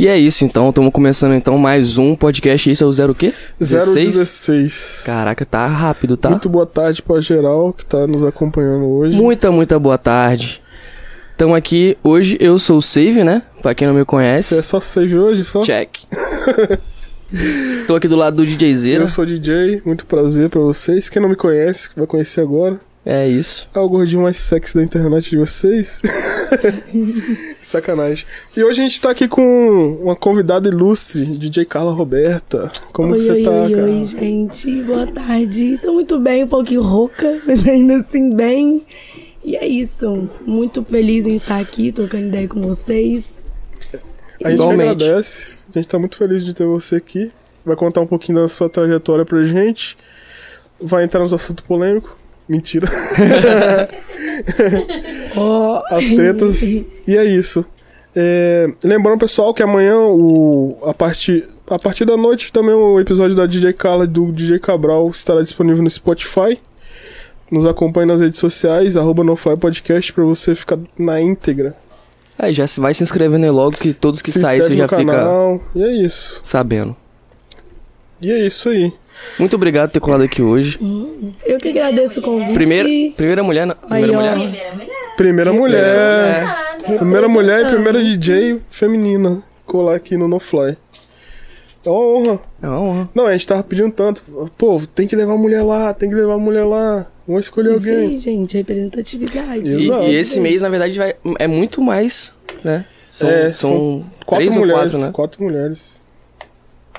E é isso, então. Estamos começando então mais um podcast. Esse é o zero o quê? 016. Caraca, tá rápido, tá? Muito boa tarde pra geral que tá nos acompanhando hoje. Muita, muita boa tarde. Estamos aqui hoje. Eu sou o Save, né? Pra quem não me Você é conhece. só save hoje, só? Check. Tô aqui do lado do DJ Zera. Eu sou DJ, muito prazer pra vocês. Quem não me conhece, vai conhecer agora. É isso. É o gordinho mais sexy da internet de vocês. Sacanagem. E hoje a gente tá aqui com uma convidada ilustre, DJ Carla Roberta. Como oi, que você oi, tá, oi, cara? oi, gente. Boa tarde. Tô muito bem, um pouquinho rouca, mas ainda assim bem. E é isso. Muito feliz em estar aqui, trocando ideia com vocês. A gente Igualmente. agradece. A gente tá muito feliz de ter você aqui. Vai contar um pouquinho da sua trajetória pra gente. Vai entrar nos assuntos polêmicos. Mentira. As tretas. e é isso. É, lembrando, pessoal, que amanhã, o, a, partir, a partir da noite, também o episódio da DJ Carla e do DJ Cabral estará disponível no Spotify. Nos acompanhe nas redes sociais, arroba NoFly Podcast, pra você ficar na íntegra. Aí já se- vai se inscrevendo aí logo que todos que Se saem você já no fica canal. E é isso. sabendo. E é isso aí. Muito obrigado por ter colado aqui hoje. eu que agradeço o convite. Primeira, primeira mulher, na- primeira Aí, ó. mulher. Primeira mulher. Primeira mulher e primeira DJ feminina colar aqui no NoFly. É uma honra. É uma honra. Não, a gente tava pedindo tanto. Pô, tem que levar a mulher lá, tem que levar a mulher lá. Vamos escolher Isso alguém. aí, gente. Representatividade. E, Exato. e esse mês, na verdade, vai, é muito mais, né? São, É, são, são Quatro três mulheres. ou quatro, né? Quatro mulheres.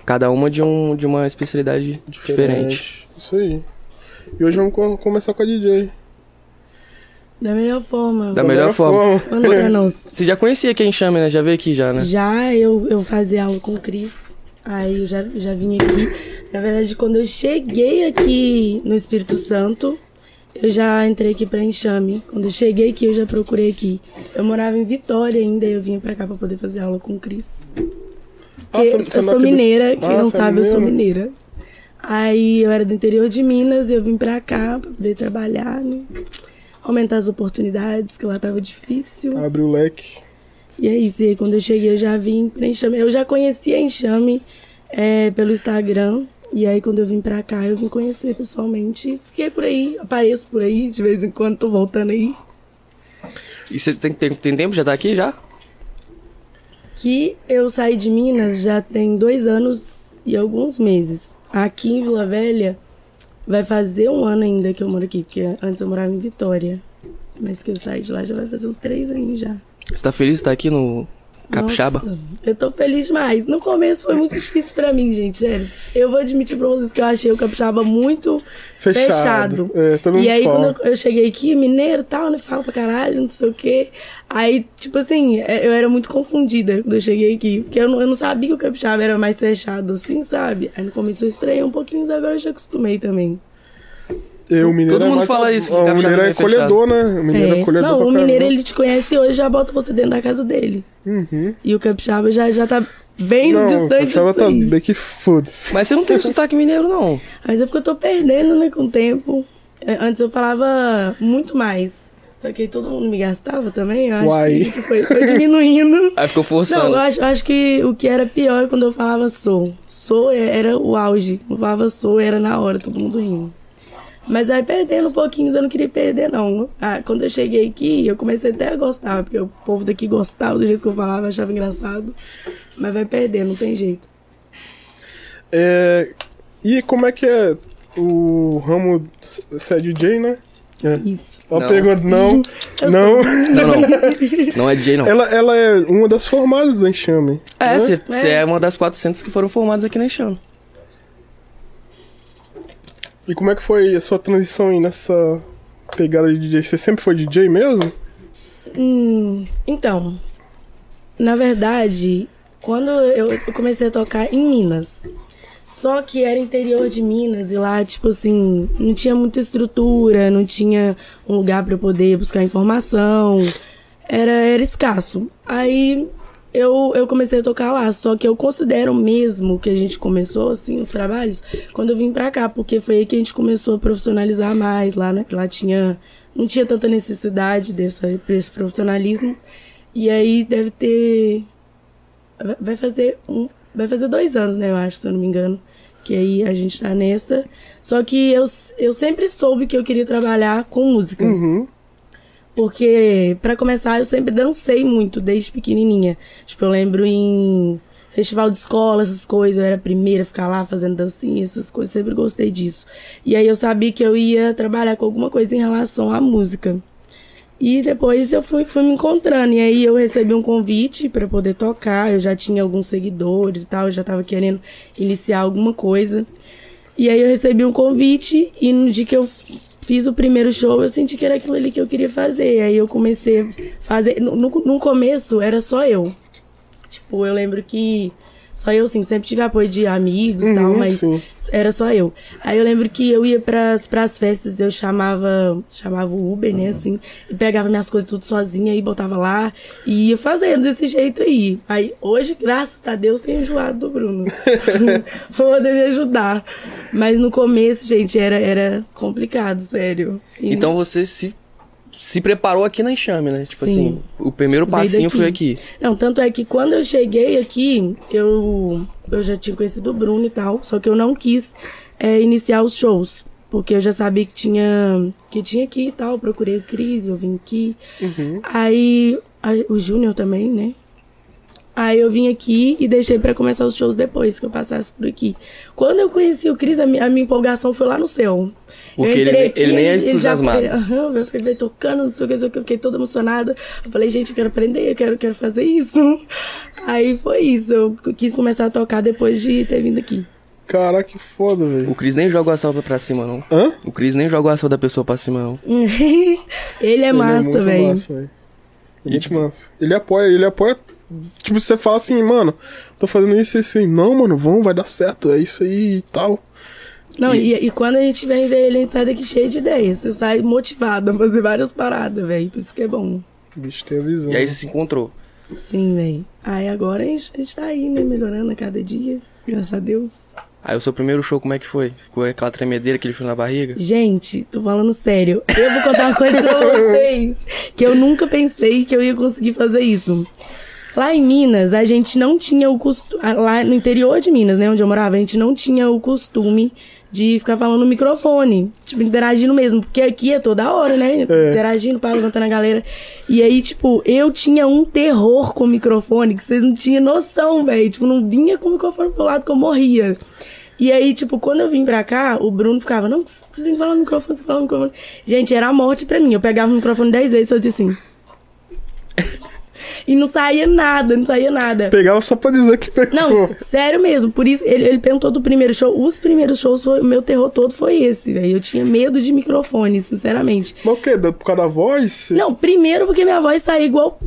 Cada uma de, um, de uma especialidade diferente. Isso aí. E hoje vamos co- começar com a DJ. Da melhor forma. Da melhor forma. Manda pra nós. Você já conhecia quem chama, né? Já veio aqui já, né? Já eu, eu fazia aula com o Cris. Aí eu já, já vim aqui. Na verdade, quando eu cheguei aqui no Espírito Santo, eu já entrei aqui pra Enxame. Quando eu cheguei aqui, eu já procurei aqui. Eu morava em Vitória ainda, e eu vim pra cá pra poder fazer aula com o Cris. Ah, Porque você eu sou mineira, quem Ah, não você é sabe, eu sou mineira? mineira. Aí eu era do interior de Minas e eu vim pra cá pra poder trabalhar, né? Aumentar as oportunidades, que lá tava difícil. Abre o leque. E é isso, e aí quando eu cheguei eu já vim pra Enxame. Eu já conhecia Enxame é, pelo Instagram. E aí quando eu vim pra cá, eu vim conhecer pessoalmente. Fiquei por aí, apareço por aí, de vez em quando tô voltando aí. E você tem, tem, tem tempo? Já tá aqui já? Que eu saí de Minas já tem dois anos e alguns meses. Aqui em Vila Velha vai fazer um ano ainda que eu moro aqui, porque antes eu morava em Vitória. Mas que eu saí de lá já vai fazer uns três anos já. Você tá feliz de estar aqui no Capixaba? Nossa, eu tô feliz demais. No começo foi muito difícil pra mim, gente, sério. Eu vou admitir pra vocês que eu achei o Capixaba muito Fechado. fechado. É, todo mundo e aí, fala. quando eu, cheguei aqui, mineiro e tal, né? Fala pra caralho, não sei o quê. Aí, tipo assim, é, eu era muito confundida quando eu cheguei aqui. Porque eu não, eu não sabia que o Capixaba era mais fechado assim, sabe? Aí no começo eu estranhei um pouquinho, mas agora eu já acostumei também. Eu, o mineiro Todo é mundo mais- fala isso, O Capixaba mineiro é é fechado. acolhedor, né? O mineiro é, É. acolhedor Não, pra o mineiro ele te conhece hoje já bota você dentro da casa dele. Uhum. E o Capixaba já, já tá bem Não, o distante Capixaba disso tá bem que foda-se. Mas você não tem sotaque mineiro, não. Mas é porque eu tô perdendo, né, com o tempo. É, Antes eu falava muito mais. Só que aí todo mundo me gastava também, eu acho Uai. que foi, foi diminuindo. Aí ficou Não, forçando. eu acho, acho que o que era pior é quando eu falava sou. Sou é- era o auge. Eu falava sou, era na hora, todo mundo rindo. Mas aí perdendo um pouquinho, eu não queria perder, não. Ah, quando eu cheguei aqui, eu comecei até a gostar, porque o povo daqui gostava do jeito que eu falava, achava engraçado. Mas vai perder, não tem jeito. É, e como é que é o ramo... Você é DJ, né? É. Isso. Não. pergunta, não, não. Não, não. Não é DJ, não. Ela, ela é uma das formadas da Enxame. É, né? você você é uma das 400 que foram formadas aqui na Enxame. E como é que foi a sua transição aí nessa pegada de DJ? Você sempre foi DJ mesmo? Hum, então, na verdade, quando eu comecei a tocar em Minas, só que era interior de Minas e lá, tipo assim, não tinha muita estrutura, não tinha um lugar para eu poder buscar informação, era, era escasso. Aí eu, eu comecei a tocar lá, só que eu considero mesmo que a gente começou, assim, os trabalhos, quando eu vim pra cá, porque foi aí que a gente começou a profissionalizar mais lá, né? Lá tinha, não tinha tanta necessidade dessa, desse profissionalismo. E aí deve ter vai fazer um, vai fazer dois anos, né, eu acho, se eu não me engano, que aí a gente tá nessa. Só que eu, eu sempre soube que eu queria trabalhar com música. Uhum. Porque, para começar, eu sempre dancei muito, desde pequenininha. Tipo, eu lembro em festival de escola, essas coisas, eu era a primeira a ficar lá fazendo dancinha, essas coisas, sempre gostei disso. E aí eu sabia que eu ia trabalhar com alguma coisa em relação à música. E depois eu fui, fui me encontrando. E aí eu recebi um convite para poder tocar. Eu já tinha alguns seguidores e tal, eu já tava querendo iniciar alguma coisa. E aí eu recebi um convite e no dia que eu fiz o primeiro show, eu senti que era aquilo ali que eu queria fazer. Aí eu comecei a fazer. No, no, no começo era só eu. Tipo, eu lembro que só eu, assim, sempre tive apoio de amigos e Uhum, tal, mas sim. era só eu. Aí eu lembro que eu ia pras, pras festas, eu chamava, chamava o Uber, né, assim, e pegava minhas coisas tudo sozinha e botava lá e ia fazendo desse jeito aí. Aí hoje, graças a Deus, tenho enjoado do Bruno. pra poder me ajudar. Mas no começo, gente, era, era complicado, sério. E Então você se, se preparou aqui na enxame, né? Tipo Sim. assim, o primeiro passinho foi aqui. Não, tanto é que quando eu cheguei aqui, eu, eu já tinha conhecido o Bruno e tal, só que eu não quis é, iniciar os shows. Porque eu já sabia que tinha que tinha aqui e tal, procurei o Cris, eu vim aqui. Aí a- o Júnior também, né? Aí eu vim aqui e deixei pra começar os shows depois que eu passasse por aqui. Quando eu conheci o Cris, a, minha- a minha empolgação foi lá no céu. Porque ele nem- ele nem é já entusiasmado. Aham, eu fui ver tocando, não sei o que, não sei o que, eu fiquei toda emocionada. Eu falei, gente, eu quero aprender, eu quero, quero fazer isso. Aí foi isso, eu quis começar a tocar depois de ter vindo aqui. Caraca, que foda, velho. O Cris nem joga a salva pra cima, não. Hã? O Cris nem joga a salva da pessoa pra cima, não. Ele é massa, muito velho. massa, velho. Muito massa. Ele apoia, ele apoia. Tipo, você fala assim, mano, tô fazendo isso e assim, não, mano, vamos, vai dar certo, é isso aí e tal. Não, e, e quando a gente vem ver ele, a gente sai daqui cheio de ideias. Você sai motivado a fazer várias paradas, velho. Por isso que é bom. O bicho tem a visão. E aí você se encontrou. Sim, velho. Aí agora a gente, a gente tá aí, né? Melhorando a cada dia. Graças a Deus. Aí o seu primeiro show, como é que foi? Ficou aquela tremedeira, aquele frio na barriga? Gente, tô falando sério. Eu vou contar uma coisa pra vocês. Que eu nunca pensei que eu ia conseguir fazer isso. Lá em Minas, a gente não tinha o costume. Lá no interior de Minas, né, onde eu morava, a gente não tinha o costume de ficar falando no microfone. Tipo, interagindo mesmo. Porque aqui é toda hora, né? Interagindo, para levantando a galera. E aí, tipo, eu tinha um terror com o microfone que vocês não tinham noção, velho. Tipo, não vinha com o microfone pro lado que eu morria. E aí, tipo, quando eu vim pra cá, o Bruno ficava, não, você tem que falar no microfone, você fala no microfone. Gente, era a morte pra mim. Eu pegava o microfone dez vezes e fazia assim. e não saía nada, não saía nada. Pegava só pra dizer que pegou. Não, sério mesmo. Por isso, ele, ele perguntou do primeiro show. Os primeiros shows, foi, o meu terror todo foi esse, velho. Eu tinha medo de microfone, sinceramente. Mas o quê? Por causa da voz? Não, primeiro porque minha voz saía igual.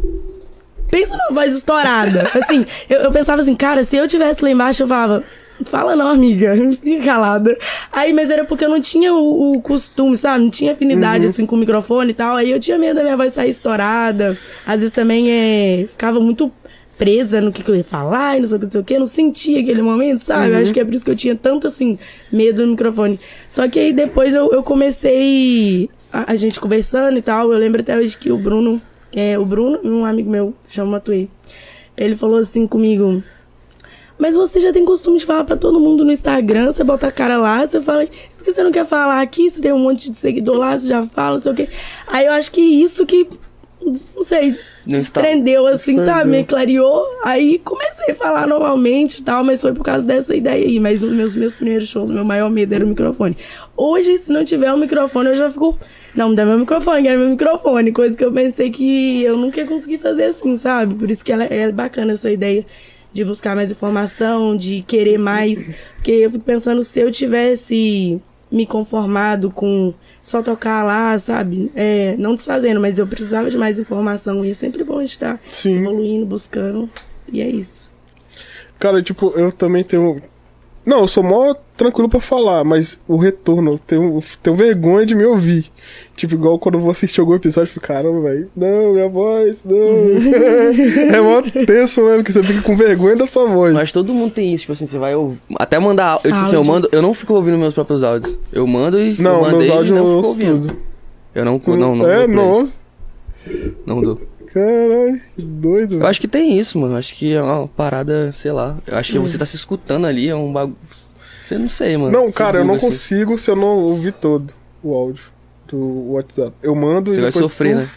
Pensa numa voz estourada. Assim, eu, eu pensava assim, cara, se eu tivesse lá embaixo, eu falava. Fala não, amiga. Fica calada. Aí, mas era porque eu não tinha o, o costume, sabe? Não tinha afinidade, assim, com o microfone e tal. Aí eu tinha medo da minha voz sair estourada. Às vezes também é, ficava muito presa no que, que eu ia falar e não sei o que, não sei o que. Não sentia aquele momento, sabe? Acho que é por isso que eu tinha tanto, assim, medo do microfone. Só que aí depois eu, eu comecei a, a gente conversando e tal. Eu lembro até hoje que o Bruno, é, o Bruno, um amigo meu, chama Matuei, ele falou assim comigo. Mas você já tem costume de falar pra todo mundo no Instagram, você bota a cara lá, você fala, por que você não quer falar aqui? Você tem um monte de seguidor lá, você já fala, não sei o quê. Aí eu acho que isso que, não sei, Não desprendeu assim, desprendeu. sabe? Me clareou. Aí comecei a falar normalmente e tal, mas foi por causa dessa ideia aí. Mas os meus, meus primeiros shows, meu maior medo era o microfone. Hoje, se não tiver o microfone, eu já fico. Não, me dá meu microfone, quero meu microfone. Coisa que eu pensei que eu nunca ia conseguir fazer assim, sabe? Por isso que ela, é bacana essa ideia de buscar mais informação, de querer mais. Porque eu fico pensando, se eu tivesse me conformado com só tocar lá, sabe? É, não desfazendo, mas eu precisava de mais informação. E é sempre bom estar Sim. evoluindo, buscando. E é isso. Cara, tipo, eu também tenho. Não, eu sou mó tranquilo pra falar, mas o retorno, eu tenho, tenho vergonha de me ouvir. Tipo, igual quando eu vou assistir algum episódio, eu fico, caramba, velho, não, minha voz, não. é mó tenso mesmo, que você fica com vergonha da sua voz. Mas todo mundo tem isso, tipo assim, você vai ouvir. Até mandar. Eu, tipo assim, eu mando. Eu não fico ouvindo meus próprios áudios. Eu mando e. não, eu mandei meus áudios e eu não ouço fico ouvindo. tudo. Eu não, não, não, é, nossa. Não dou. Caralho, que doido. Eu acho que tem isso, mano. Acho que é uma parada, sei lá. Eu acho que você tá se escutando ali, é um bagulho. Você não sei, mano. Não, cara, eu não assim. consigo se eu não ouvir todo o áudio do WhatsApp. Eu mando Você e vai depois sofrer, tu- né?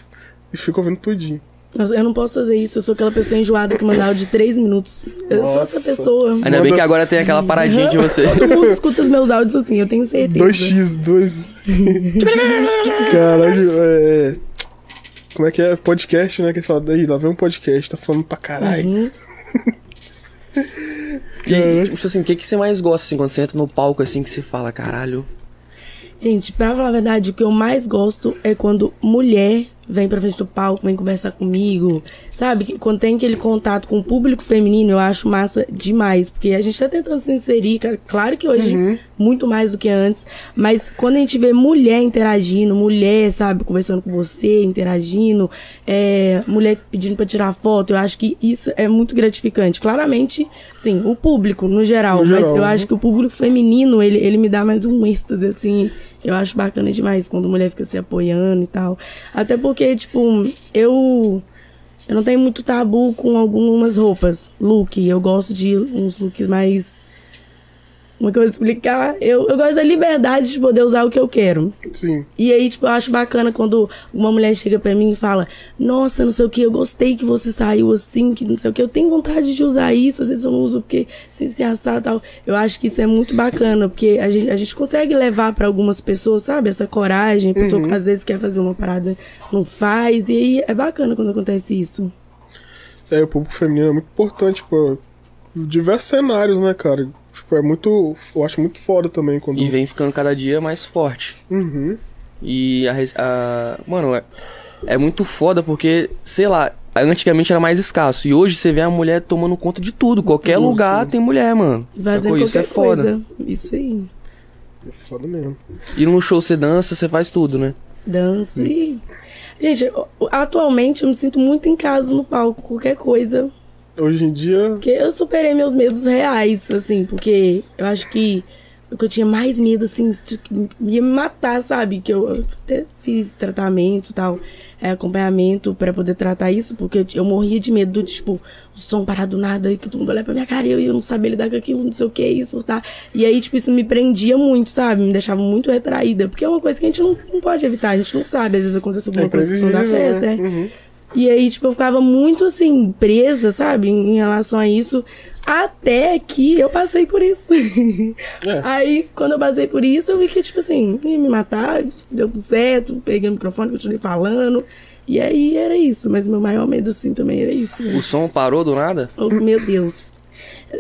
E fico ouvindo tudinho. Nossa, eu não posso fazer isso. Eu sou aquela pessoa enjoada que manda áudio de 3 minutos. Eu sou essa Nossa. pessoa. Ainda bem Manda- que agora tem aquela paradinha de você. Todo mundo escuta os meus áudios assim, eu tenho certeza. 2x, 2. Caralho, é. Como é que é? Podcast, né? Que eles falam, daí, lá vem um podcast, tá falando pra caralho. Uhum. E, tipo assim, o que, que você mais gosta, assim, quando você entra no palco, assim, que você fala, caralho. Gente, pra falar a verdade, o que eu mais gosto é quando mulher vem pra frente do palco, vem conversar comigo, sabe? Quando tem aquele contato com o público feminino, eu acho massa demais, porque a gente tá tentando se inserir. Claro que hoje, muito mais do que antes, mas quando a gente vê mulher interagindo, mulher, sabe, conversando com você, interagindo, é, mulher pedindo pra tirar foto, eu acho que isso é muito gratificante. Claramente, sim, o público, no geral, No mas geral, eu né? acho que o público feminino, ele, ele me dá mais um êxtase, assim. Eu acho bacana demais quando mulher fica se apoiando e tal. Até porque, tipo, eu. Eu não tenho muito tabu com algumas roupas. Look. Eu gosto de uns looks mais. Como é que eu vou explicar? Eu, eu gosto da liberdade de poder usar o que eu quero. Sim. E aí, tipo, eu acho bacana quando uma mulher chega pra mim e fala: Nossa, não sei o que, eu gostei que você saiu assim, que não sei o que, eu tenho vontade de usar isso, às vezes eu não uso porque se se assar e tal. Eu acho que isso é muito bacana, porque a gente, a gente consegue levar pra algumas pessoas, sabe? Essa coragem, a pessoa que às vezes quer fazer uma parada, não faz, e aí é bacana quando acontece isso. É, o público feminino é muito importante pra diversos cenários, né, cara? Tipo, é muito. Eu acho muito foda também quando. E vem ficando cada dia mais forte. Uhum. E a, res- a- Mano, é, é muito foda porque, sei lá, antigamente era mais escasso. E hoje você vê a mulher tomando conta de tudo. Qualquer Tudo, lugar tem mulher, mano. Fazendo Sacou? Isso qualquer é foda. coisa. Isso aí. É foda mesmo. E num show você dança, você faz tudo, né? Danço e. Gente, atualmente eu me sinto muito em casa no palco, qualquer coisa. Hoje em dia. Porque eu superei meus medos reais, assim, porque eu acho que o que eu tinha mais medo, assim, ia me matar, sabe? Que eu até fiz tratamento e tal, é, acompanhamento pra poder tratar isso, porque eu, eu morria de medo de, tipo, o som parar do nada e todo mundo olhar pra minha cara e eu, eu não saber lidar com aquilo, não sei o que, isso, tá? E aí, tipo, isso me prendia muito, sabe? Me deixava muito retraída, porque é uma coisa que a gente não, não pode evitar, a gente não sabe, às vezes acontece alguma É coisa imprevisível, festa, né? é. Uhum. E aí, tipo, eu ficava muito assim, presa, sabe, em, em relação a isso. Até que eu passei por isso. É. Aí, quando eu passei por isso, eu vi que, tipo assim, ia me matar, deu tudo certo, peguei o microfone, continuei falando. E aí era isso. Mas meu maior medo, assim, também era isso. né? O som parou do nada? Oh, meu Deus.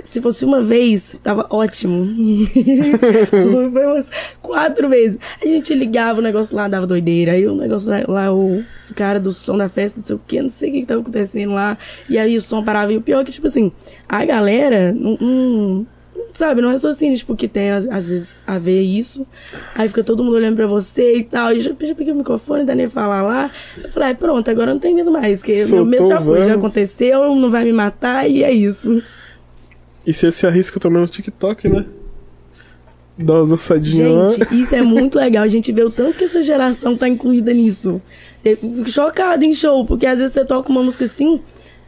Se fosse uma vez, tava ótimo. Foi umas quatro vezes. A gente ligava, o negócio lá dava doideira. Aí o negócio lá, lá, o cara do som da festa, não sei o que, não sei o que, que tava acontecendo lá. E aí o som parava. E o pior é que, tipo assim, a galera não. não- sabe, não raciocina, tipo, que tem às, às vezes a ver isso. Aí fica todo mundo olhando pra você e tal. E já, já peguei o microfone, da nem falar lá. Eu falei, ah, pronto, agora eu não tenho medo mais. Porque meu medo já foi, já aconteceu, não vai me matar e é isso. E você se arrisca também no TikTok, né? Dá umas dançadinhas. Gente, isso é muito legal. A gente vê o tanto que essa geração tá incluída nisso. Eu fico chocada em show, porque às vezes você toca uma música assim,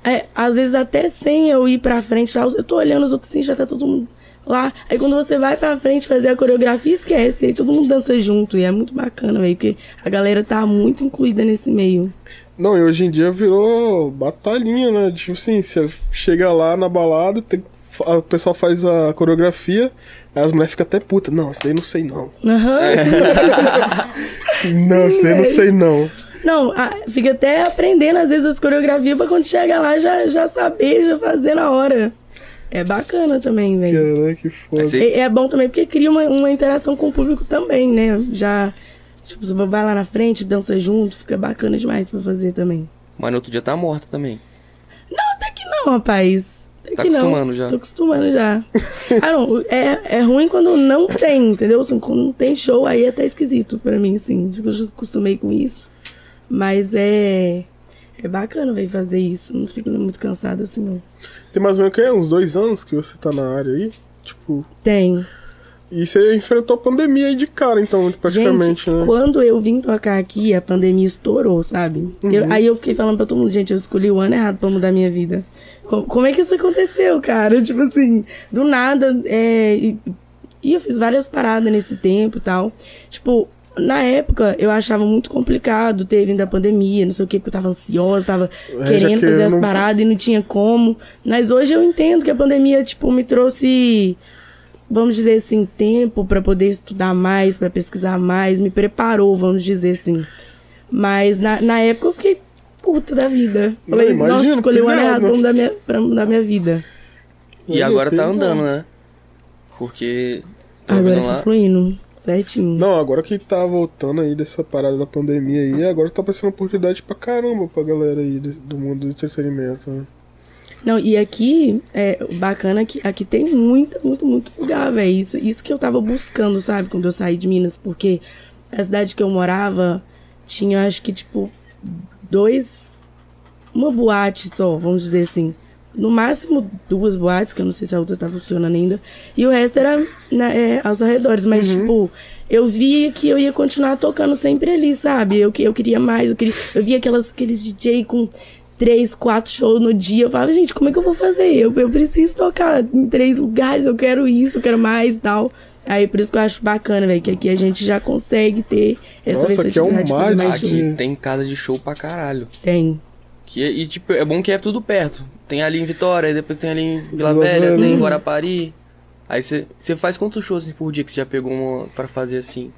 é, às vezes até sem eu ir pra frente, eu tô olhando os outros assim, já tá todo mundo lá. Aí quando você vai pra frente fazer a coreografia, esquece. Aí todo mundo dança junto. E é muito bacana, velho, porque a galera tá muito incluída nesse meio. Não, e hoje em dia virou batalhinha, né? Tipo assim, você chega lá na balada, tem, o pessoal faz a coreografia, aí as mulheres ficam até putas. Não, isso aí não sei não. Aham. não, isso aí não sei não. Não, a- fica até aprendendo às vezes as coreografias pra quando chega lá já, já saber, já fazer na hora. É bacana também, velho. Caralho, que foda. É, é bom também porque cria uma, uma interação com o público também, né? Já, tipo, você vai lá na frente, dança junto, fica bacana demais pra fazer também. Mas no outro dia tá morta também. Não, até que não, rapaz. Tá que não. acostumando já. Tô acostumando já. ah, não, é, é ruim quando não tem, entendeu? Assim, quando não tem show, aí é até esquisito pra mim, assim. Tipo, eu já acostumei com isso. Mas é... É bacana, velho, fazer isso. Não fico muito cansada assim, não. Tem mais ou menos o quê? Uns dois anos que você tá na área aí? Tipo, Tem. E você enfrentou a pandemia aí de cara, então, praticamente, gente, né? quando eu vim tocar aqui, a pandemia estourou, sabe? Eu- Uhum. aí eu fiquei falando pra todo mundo, gente, eu escolhi o ano errado pra mudar minha vida. Co- Como, é que isso aconteceu, cara? Tipo assim, do nada, é, e, e eu fiz várias paradas nesse tempo e tal. Tipo, na época, eu achava muito complicado ter vindo a pandemia, não sei o quê, porque eu tava ansiosa, tava É, querendo fazer as querendo- paradas e não tinha como. Mas hoje eu entendo que a pandemia, tipo, me trouxe vamos dizer assim, tempo para poder estudar mais, para pesquisar mais, me preparou, vamos dizer assim. Mas na, na época eu fiquei puta da vida. Não, Falei, imagino, nossa, escolhi o ano errado pra mudar, minha, pra mudar minha vida. E agora tá tem- andando, né? Porque. tô Agora tá lá. fluindo, certinho. Não, agora que tá voltando aí dessa parada da pandemia aí, agora tá aparecendo oportunidade pra caramba pra galera aí do, do mundo do entretenimento, né? Não, e aqui, é o bacana que aqui tem muito, muito, muito lugar, velho. Isso, isso que eu tava buscando, sabe, quando eu saí de Minas, porque a cidade que eu morava tinha, acho que, tipo, dois. Uma boate só, vamos dizer assim. No máximo duas boates, que eu não sei se a outra tá funcionando ainda. E o resto era na- é, aos arredores. Mas, tipo, eu via que eu ia continuar tocando sempre ali, sabe? Eu, que- eu queria mais, eu, queria, eu via aquelas, aqueles DJ com três, quatro shows no dia. Eu falava, gente, como é que eu vou fazer? Eu, eu preciso tocar em três lugares, eu quero isso, eu quero mais e tal. Aí por isso que eu acho bacana, velho, que aqui a gente já consegue ter essa Nossa, aqui é um mágico. Aqui tem casa de show pra caralho. Tem. Que, e tipo, é bom que é tudo perto. Tem ali em Vitória, depois tem ali em Vila Velha, Velha. tem em Guarapari. Aí você faz quantos shows assim, por dia que você já pegou uma pra fazer assim?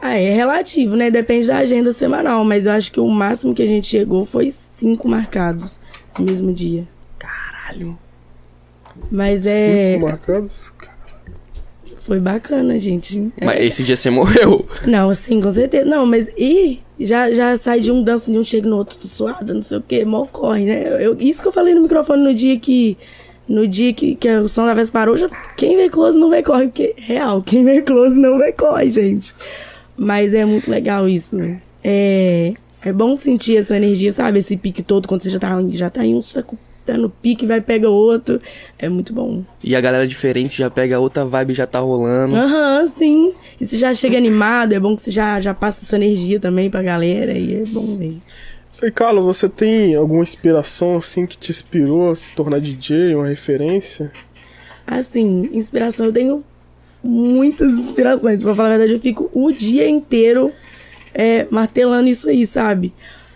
Ah, é relativo, né? Depende da agenda semanal, mas eu acho que o máximo que a gente chegou foi cinco marcados no mesmo dia. Caralho. Mas é. Cinco marcados. Foi bacana, gente. É. Mas esse dia você morreu. Não, assim, com certeza. Não, mas e já, já sai de um dança de um chega no outro, tô suada, não sei o que, mal corre, né? Eu, isso que eu falei no microfone no dia que. No dia que, que o som da vez parou, já, quem vê close não vai corre, porque real, quem vê close não vai corre, gente. Mas é muito legal isso. É, é bom sentir essa energia, sabe? Esse pique todo, quando você já tá, já tá em um, você tá, no pique, vai pega outro. É muito bom. E a galera diferente já pega outra vibe já tá rolando. Aham, sim. E você já chega animado, é bom que você já, já passa essa energia também pra galera, e é bom mesmo. E Carlos, você tem alguma inspiração assim que te inspirou a se tornar DJ, uma referência? Assim, inspiração, eu tenho muitas inspirações. Pra falar a verdade, eu fico o dia inteiro é, martelando isso aí, sabe?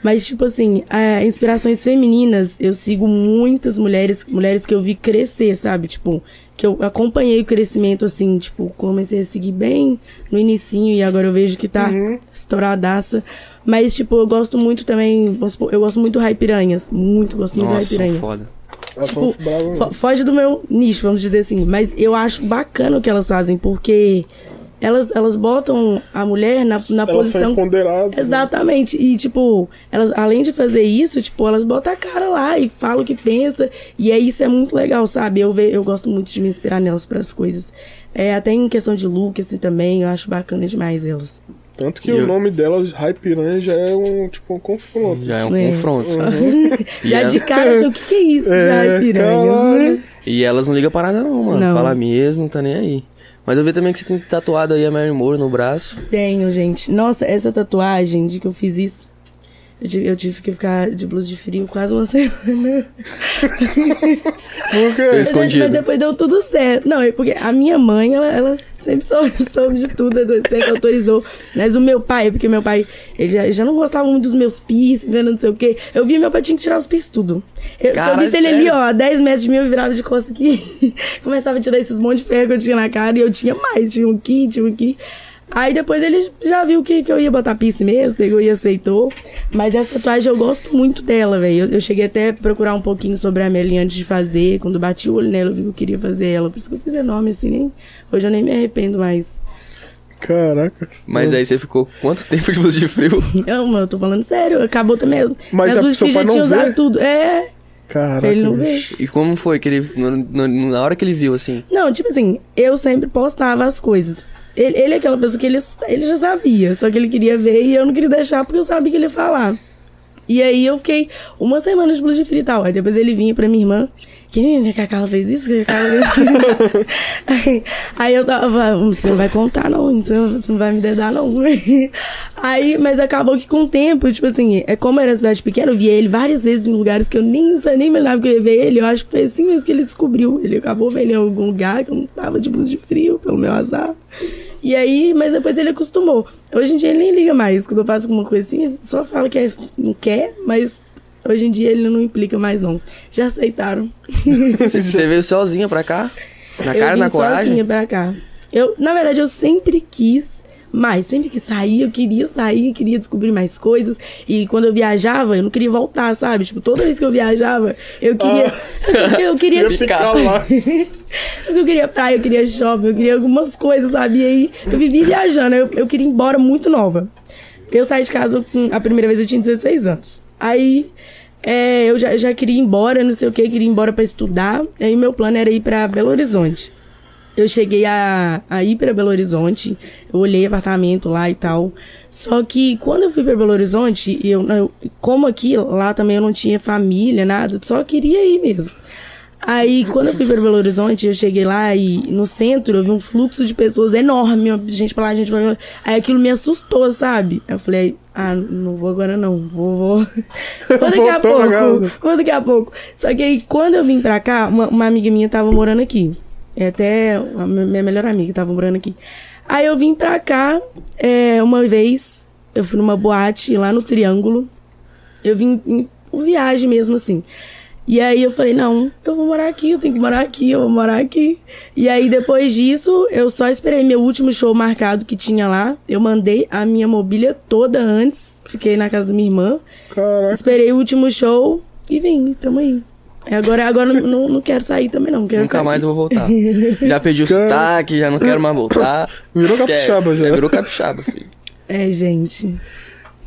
Mas, tipo assim, é, inspirações femininas, eu sigo muitas mulheres, mulheres que eu vi crescer, sabe? Tipo, que eu acompanhei o crescimento, assim, tipo, comecei a seguir bem no inicinho e agora eu vejo que tá estouradaça. Mas, tipo, eu gosto muito também, eu gosto muito do Raipiranhas. Muito, gosto muito do Nossa, Raipiranhas. foda. Elas Tipo, fo- foge do meu nicho, vamos dizer assim. Mas eu acho bacana o que elas fazem, porque elas, elas botam a mulher na, na Elas posição. são né? Exatamente. E, tipo, elas, além de fazer isso, tipo, elas botam a cara lá e falam o que pensa. E é isso é muito legal, sabe? Eu, ve, eu gosto muito de me inspirar nelas para as coisas. É, até em questão de look, assim, também, eu acho bacana demais elas. Tanto que E o eu- nome delas, Hype Piranha, já é um tipo um confronto. Já é um É. confronto. Já E de cara, o que, que é isso? É, né? E elas não ligam pra nada não, mano. Não. Fala mesmo, não tá nem aí. Mas eu vi também que você tem tatuado aí a Mary Moore no braço. Tenho, gente. Nossa, essa tatuagem de que eu fiz isso. Eu tive, eu tive que ficar de blusa de frio quase uma semana. Por quê? Fez- Escondido. Mas depois deu tudo certo. Não, é porque a minha mãe, ela, ela sempre soube, soube de tudo, sempre autorizou. Mas o meu pai, porque meu pai, ele já, já não gostava muito dos meus piercing, né, não sei o quê. Eu vi meu pai tinha que tirar os piercing tudo. Eu, se eu Cara, visse ele ali, ó, a 10 metros de mim, eu virava de costas aqui. Começava a tirar esses monte de ferro que eu tinha na cara. E eu tinha mais, tinha um aqui, tinha um aqui. Aí depois ele já viu que, que eu ia botar piercing mesmo, pegou e aceitou. Mas essa tatuagem eu gosto muito dela, velho. Eu, eu cheguei até a procurar um pouquinho sobre a Amelie antes de fazer. Quando bati o olho nela, eu vi que eu queria fazer ela. Por isso que eu fiz enorme, assim, nem... Hoje eu nem me arrependo mais. Caraca. Mas aí você ficou quanto tempo de blusa de frio? Não, mas eu tô falando sério, acabou também. Mas Minhas é blusas seu que já tinha usado tudo. É, Caraca. ele não. E como foi que ele. na hora que ele viu, assim? Não, tipo assim, eu sempre postava as coisas. Ele, ele é aquela pessoa que ele, ele já sabia, só que ele queria ver e eu não queria deixar porque eu sabia que ele ia falar. E aí eu fiquei uma semana de blusa de frio e tal. Aí depois ele vinha pra minha irmã, que, que a Carla fez isso? Que a Carla... aí, aí eu tava, você não vai contar não, você não, vai me dedar não. aí, mas acabou que com o tempo, tipo assim, é como era cidade pequena, eu via ele várias vezes em lugares que eu nem, nem me lembrava que eu ia ver ele, eu acho que foi assim mesmo que ele descobriu. Ele acabou vendo em algum lugar que eu não tava de blusa de frio, pelo meu azar. E aí, mas depois ele acostumou. Hoje em dia ele nem liga mais. Quando eu faço alguma coisinha, só fala que é, não quer, mas Hoje em dia ele não implica mais, não. Já aceitaram. Você veio sozinha pra cá? Na cara, eu na coragem? sozinha pra cá. Eu, na verdade, eu sempre quis mais. Sempre que sair, eu queria sair, queria descobrir mais coisas. E quando eu viajava, eu não queria voltar, sabe? Tipo, toda vez que eu viajava, eu queria. Ah, eu queria. Eu ficar lá. eu queria praia, eu queria shopping, eu queria algumas coisas, sabe? E aí eu vivi viajando. Eu, eu queria ir embora muito nova. Eu saí de casa com, a primeira vez eu tinha 16 anos. Aí é, eu já, já queria ir embora, não sei o que, queria ir embora para estudar. Aí meu plano era ir para Belo Horizonte. Eu cheguei a, a ir para Belo Horizonte, eu olhei apartamento lá e tal. Só que quando eu fui para Belo Horizonte, eu, eu, como aqui, lá também eu não tinha família, nada, só queria ir mesmo. Aí, quando eu fui para Belo Horizonte, eu cheguei lá e no centro eu vi um fluxo de pessoas enorme, gente pra lá, gente pra lá. Aí aquilo me assustou, sabe? Eu falei, ah, não vou agora não, vou, vou. vou daqui a pouco, vou daqui a pouco. Só que aí, quando eu vim pra cá, uma, uma amiga minha tava morando aqui. É até a minha melhor amiga tava morando aqui. Aí eu vim pra cá, é, uma vez, eu fui numa boate lá no Triângulo. Eu vim em viagem mesmo, assim. E aí eu falei, não, eu vou morar aqui, eu tenho que morar aqui, eu vou morar aqui. E aí depois disso, eu só esperei meu último show marcado que tinha lá. Eu mandei a minha mobília toda antes, fiquei na casa da minha irmã. Caraca. Esperei o último show e vim, tamo aí. Agora, agora não, não, não quero sair também, não. Quero Nunca mais eu vou voltar. já perdi o sotaque, já não quero mais voltar. Virou capixaba já. É, virou capixaba, filho. É, gente.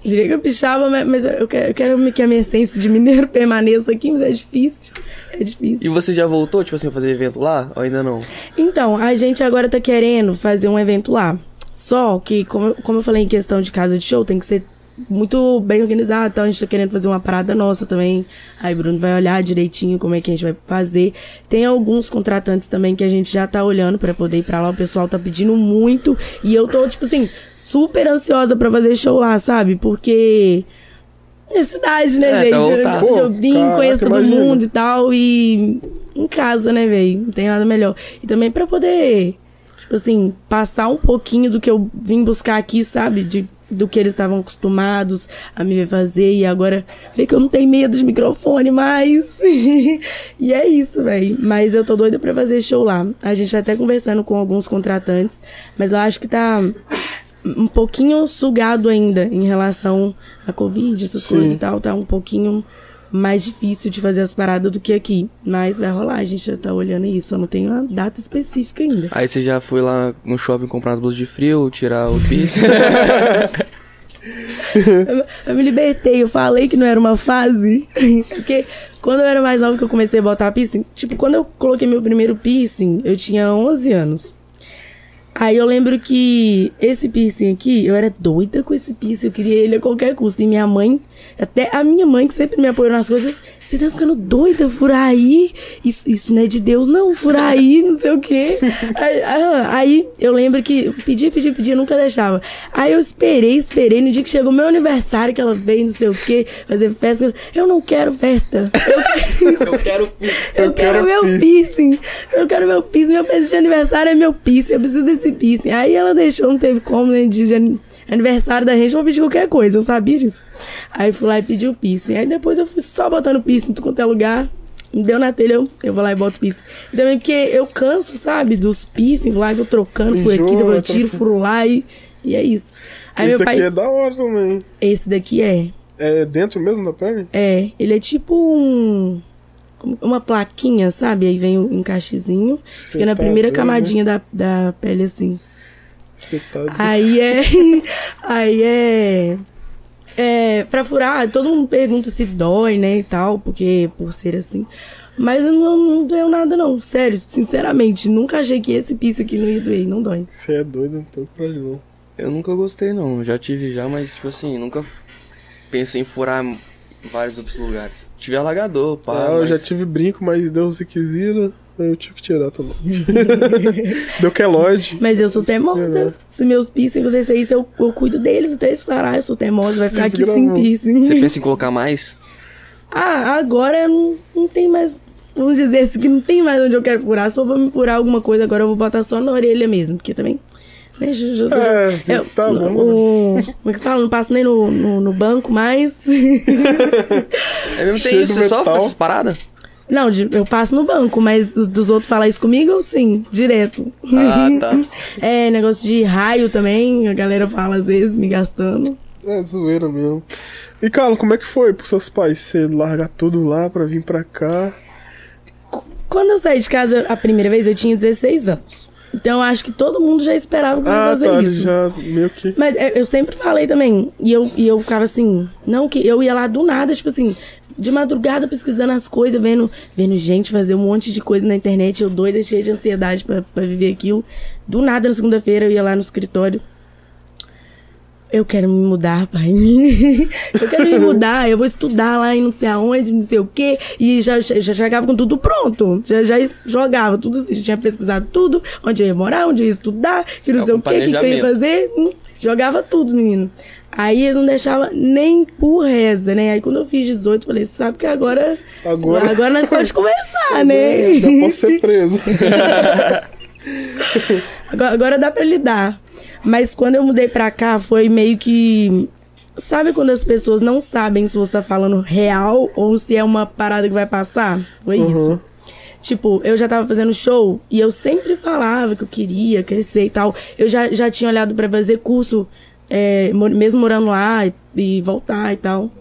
Virei capixaba, mas eu quero, eu quero que a minha essência de mineiro permaneça aqui, mas é difícil. É difícil. E você já voltou, tipo assim, fazer evento lá? Ou ainda não? Então, a gente agora tá querendo fazer um evento lá. Só que, como, como eu falei em questão de casa de show, tem que ser muito bem organizado, então a gente tá querendo fazer uma parada nossa também. Aí Bruno vai olhar direitinho como é que a gente vai fazer. Tem alguns contratantes também que a gente já tá olhando para poder ir pra lá. O pessoal tá pedindo muito. E eu tô, tipo assim, super ansiosa para fazer show lá, sabe? Porque. É cidade, né, é, velho? Tá eu, eu vim, caraca, conheço todo imagina. mundo e tal. E em casa, né, velho? Não tem nada melhor. E também para poder, tipo assim, passar um pouquinho do que eu vim buscar aqui, sabe? De do que eles estavam acostumados a me ver fazer e agora ver que eu não tenho medo de microfone mais. e é isso, velho. Mas eu tô doida pra fazer show lá. A gente tá até conversando com alguns contratantes, mas eu acho que tá um pouquinho sugado ainda em relação à Covid, essas Sim. coisas e tal. Tá um pouquinho mais difícil de fazer as paradas do que aqui. Mas vai rolar, a gente já tá olhando isso. Só não tem uma data específica ainda. Aí você já foi lá no shopping comprar as blusas de frio, tirar o piso? eu, eu me libertei, eu falei que não era uma fase. Porque quando eu era mais nova que eu comecei a botar piercing, tipo, quando eu coloquei meu primeiro piercing, eu tinha 11 anos. Aí eu lembro que esse piercing aqui, eu era doida com esse piercing, eu queria ele a qualquer custo. E minha mãe até a minha mãe, que sempre me apoiou nas coisas, você tá ficando doida, furar aí? Isso, isso não é de Deus, não, furar aí, não sei o quê. Aí, aí eu lembro que pedi, pedi, pedi, nunca deixava. Aí eu esperei, esperei, no dia que chegou meu aniversário, que ela veio, não sei o quê, fazer festa. Eu não quero festa. Eu, eu quero Eu, eu quero, quero meu piercing. Eu quero meu piercing. Meu presente de aniversário é meu piercing. Eu preciso desse piercing. Aí ela deixou, não teve como, né? De, de aniversário da gente, eu vou pedir qualquer coisa, eu sabia disso. Aí fui lá e pedi o piercing. Aí depois eu fui só botando piercing em tudo quanto é lugar. Deu na telha, eu, eu vou lá e boto piercing. E também porque eu canso, sabe, dos piercing, vou lá e vou trocando, fui aqui, depois eu tiro, furo lá e, e é isso. Aí Esse meu pai... daqui é da hora também. Esse daqui é. É dentro mesmo da pele? É, ele é tipo um uma plaquinha, sabe? Aí vem um encaixezinho. fica na tá primeira doido, camadinha né? da, da pele, assim. Tá aí é. Aí é. É, pra furar, todo mundo pergunta se dói, né, e tal, porque por ser assim. Mas não, não doeu nada, não. Sério, sinceramente, nunca achei que esse piso aqui não ia doer, não dói. Você é doido, não tô pra não. Eu nunca gostei, não. Já tive já, mas, tipo assim, nunca pensei em furar vários outros lugares. Tive alagador, pá. Ah, eu mas- já tive brinco, mas Deus se quisira, eu tive que tirar também. Deu queloide. Mas eu sou teimosa. Se meus piercing acontecer isso, eu, eu cuido deles até sarar. Eu sou teimosa, vai ficar aqui sem piercing. Você pensa em colocar mais? Ah, agora não, não tem mais. Vamos dizer assim que não tem mais onde eu quero furar. Só vou me furar alguma coisa, agora eu vou botar só na orelha mesmo. Porque também. Né, ju- ju- É, eu- tá bom. o- como é que fala? Não passo nem no, no, no banco mais. É mesmo, tem Cheio isso, de você só metal. faz essas paradas? Não, de- eu passo no banco, mas os dos outros falar isso comigo, sim, direto. Ah, tá. É, negócio de raio também, a galera fala às vezes, me gastando. É zoeira mesmo. E, Carlos, como é que foi pros seus pais? Você largar tudo lá pra vir pra cá? Quando eu saí de casa a primeira vez, eu tinha 16 anos. Então eu acho que todo mundo já esperava que eu ia Ah, fazer tá, isso. já meio que... Mas é, eu sempre falei também, e eu, e eu ficava assim, não, que eu ia lá do nada, tipo assim, de madrugada pesquisando as coisas, vendo, vendo gente fazer um monte de coisa na internet, eu doida, cheia de ansiedade pra, pra viver aquilo. Do nada, na segunda-feira, eu ia lá no escritório. Eu quero me mudar, pai. eu quero me mudar, eu vou estudar lá em não sei aonde, não sei o quê. E já, já chegava com tudo pronto. Já, já jogava tudo assim, já tinha pesquisado tudo, onde eu ia morar, onde eu ia estudar, que não É sei o quê, o que, que eu ia fazer. Hum, jogava tudo, menino. Aí eles não deixavam nem por reza, né? Aí quando eu fiz 18, falei, você sabe que agora. Agora- Agora nós podemos conversar, né? Já posso ser preso. Agora, agora dá pra lidar. Mas quando eu mudei pra cá, foi meio que. Sabe quando as pessoas não sabem se você tá falando real ou se é uma parada que vai passar? Foi isso. Tipo, eu já tava fazendo show e eu sempre falava que eu queria crescer e tal. Eu já, já tinha olhado pra fazer curso, é, mo- mesmo morando lá e, e voltar e tal.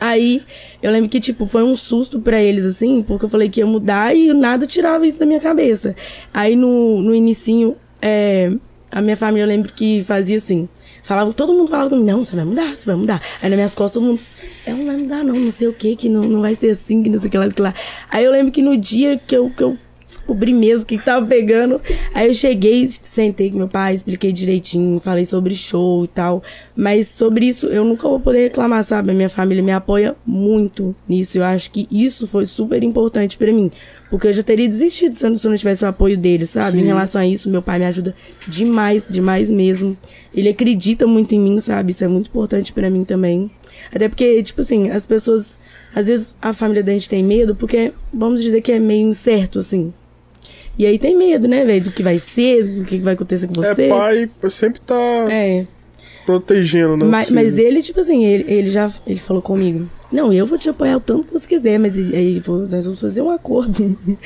Aí, eu lembro que, tipo, foi um susto pra eles, assim, porque eu falei que ia mudar e nada tirava isso da minha cabeça. Aí, no, no inicinho, é, a minha família, eu lembro que fazia assim. Falava, todo mundo falava comigo, não, você vai mudar, você vai mudar. Aí, nas minhas costas, todo mundo, é, não vai mudar não, não sei o que, que não, não vai ser assim, que não sei o que lá, lá. Aí, eu lembro que no dia que eu, que eu descobri mesmo o que, que tava pegando. Aí eu cheguei, sentei com meu pai, expliquei direitinho, falei sobre show e tal. Mas sobre isso eu nunca vou poder reclamar, sabe? A minha família me apoia muito nisso. Eu acho que isso foi super importante pra mim. Porque eu já teria desistido se eu não, tivesse o apoio dele, sabe? Em relação a isso, meu pai me ajuda demais, demais mesmo. Ele acredita muito em mim, sabe? Isso é muito importante pra mim também. Até porque, tipo assim, as pessoas. Às vezes a família da gente tem medo porque, vamos dizer que é meio incerto, assim. E aí tem medo, né, velho, do que vai ser, do que vai acontecer com você. É pai, sempre tá É. protegendo, né? Mas, mas ele, tipo assim, ele, ele já ele falou comigo. Não, eu vou te apoiar o tanto que você quiser, mas aí nós vamos fazer um acordo.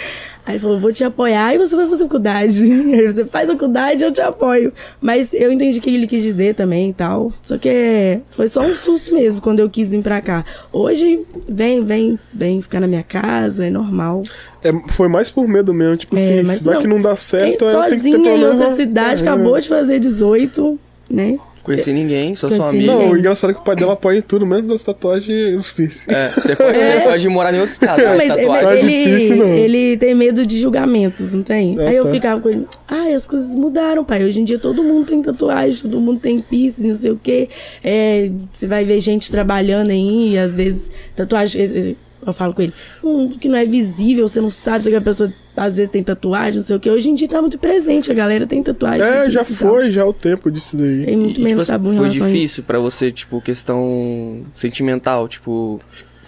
Aí ele falou, vou te apoiar e você vai fazer faculdade. Aí você faz faculdade, eu te apoio. Mas eu entendi o que ele quis dizer também e tal. Só que é, foi só um susto mesmo quando eu quis vir pra cá. Hoje, vem, vem, vem ficar na minha casa, é normal. É, foi mais por medo mesmo, tipo assim, É, se daqui não dá certo, é, aí tem que ter sozinha em outra cidade, carreira. acabou de fazer 18, né? Conheci ninguém, sou Conheci sua amiga. Não, o engraçado é que o pai dela apoia em tudo, menos as tatuagens e os piercing. É, você pode, É. você pode morar em outro estado, Não, né, mas tatuagem. Não é ele, ele tem medo de julgamentos, não tem? É, Aí eu tá. ficava com ele, ai, as coisas mudaram, pai. Hoje em dia todo mundo tem tatuagem, todo mundo tem piercing, não sei o quê. É, você vai ver gente trabalhando aí, e às vezes tatuagem. Eu falo com ele, hum, que não é visível, você não sabe se a pessoa às vezes tem tatuagem, não sei o quê. Hoje em dia tá muito presente, a galera tem tatuagem. É, já foi, já o tempo disso daí. Tem muito E, menos tipo, tabu foi difícil pra você, tipo, questão sentimental, tipo,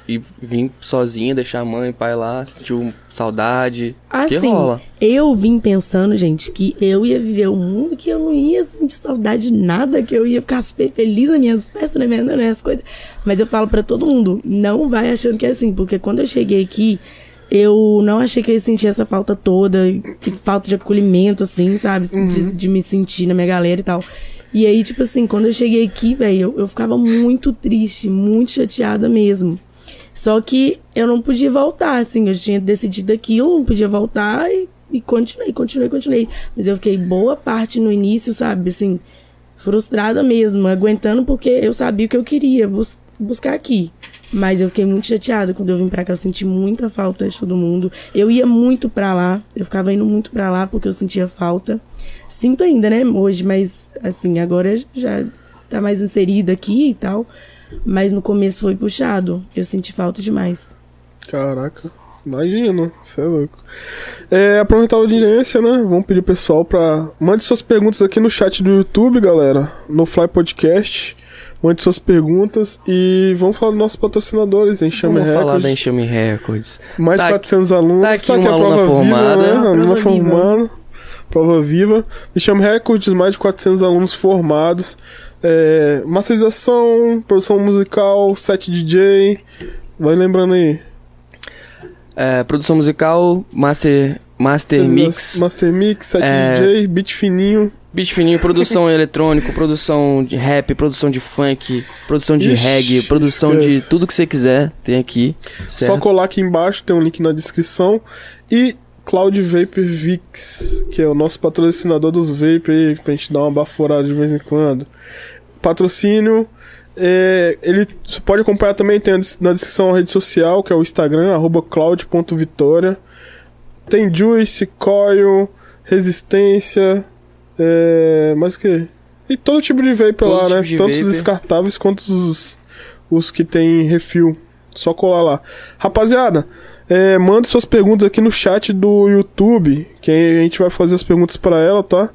e vir sozinha, deixar a mãe e pai lá, sentiu saudade. que Assim, rola? eu vim pensando, gente, que eu ia viver um mundo que eu não ia sentir saudade de nada, que eu ia ficar super feliz nas minhas festas, nas minhas, nas minhas coisas. Mas eu falo pra todo mundo, não vai achando que é assim, porque quando eu cheguei aqui, eu não achei que eu ia sentir essa falta toda, que falta de acolhimento, assim, sabe? De, de me sentir na minha galera e tal. E aí, tipo assim, quando eu cheguei aqui, velho, eu, eu ficava muito triste, muito chateada mesmo. Só que eu não podia voltar, assim, eu tinha decidido aquilo, não podia voltar e, e continuei, continuei, continuei. Mas eu fiquei boa parte no início, sabe, assim, frustrada mesmo, aguentando porque eu sabia o que eu queria bus buscar aqui. Mas eu fiquei muito chateada quando eu vim pra cá, eu senti muita falta de todo mundo. Eu ia muito pra lá, eu ficava indo muito pra lá porque eu sentia falta. Sinto ainda, né, hoje, mas assim, agora já tá mais inserida aqui e tal. Mas no começo foi puxado. Eu senti falta demais. Caraca, imagina, você é louco. É, aproveitar a audiência, né? Vamos pedir pro pessoal pra. Mande suas perguntas aqui no chat do YouTube, galera. No Fly Podcast. Mande suas perguntas e vamos falar dos nossos patrocinadores, Enxame Vamos falar Records. da Enxame Records. Mais Tá de 400 alunos. tá aqui a uma aluna prova formada. Viva, né? Prova Aluna viva. formada. Prova viva. Enxame Records, mais de 400 alunos formados. É, masterização, produção musical, set DJ. Vai lembrando aí. É, produção musical, master, master mix, Master Mix, set É. DJ, beat fininho. beat fininho, produção eletrônico, produção de rap, produção de funk, produção de Ixi, reggae, produção de esquece. tudo que você quiser, tem aqui. Só Certo? colar aqui embaixo, tem um link na descrição. E Cloud Vapor Vix, que é o nosso patrocinador dos Vapor aí, pra gente dar uma baforada de vez em quando. Patrocínio. é, ele você pode acompanhar também, tem na descrição a rede social, que é o Instagram, arroba cloud.vitória. Tem Juice, Coil, Resistência, é, mais o que? E todo tipo de vapor Todo lá, tipo né? de Tanto os descartáveis quanto os, os que tem refil. Só colar lá. Rapaziada, é, mande suas perguntas aqui no chat do YouTube, que a gente vai fazer as perguntas pra ela, tá?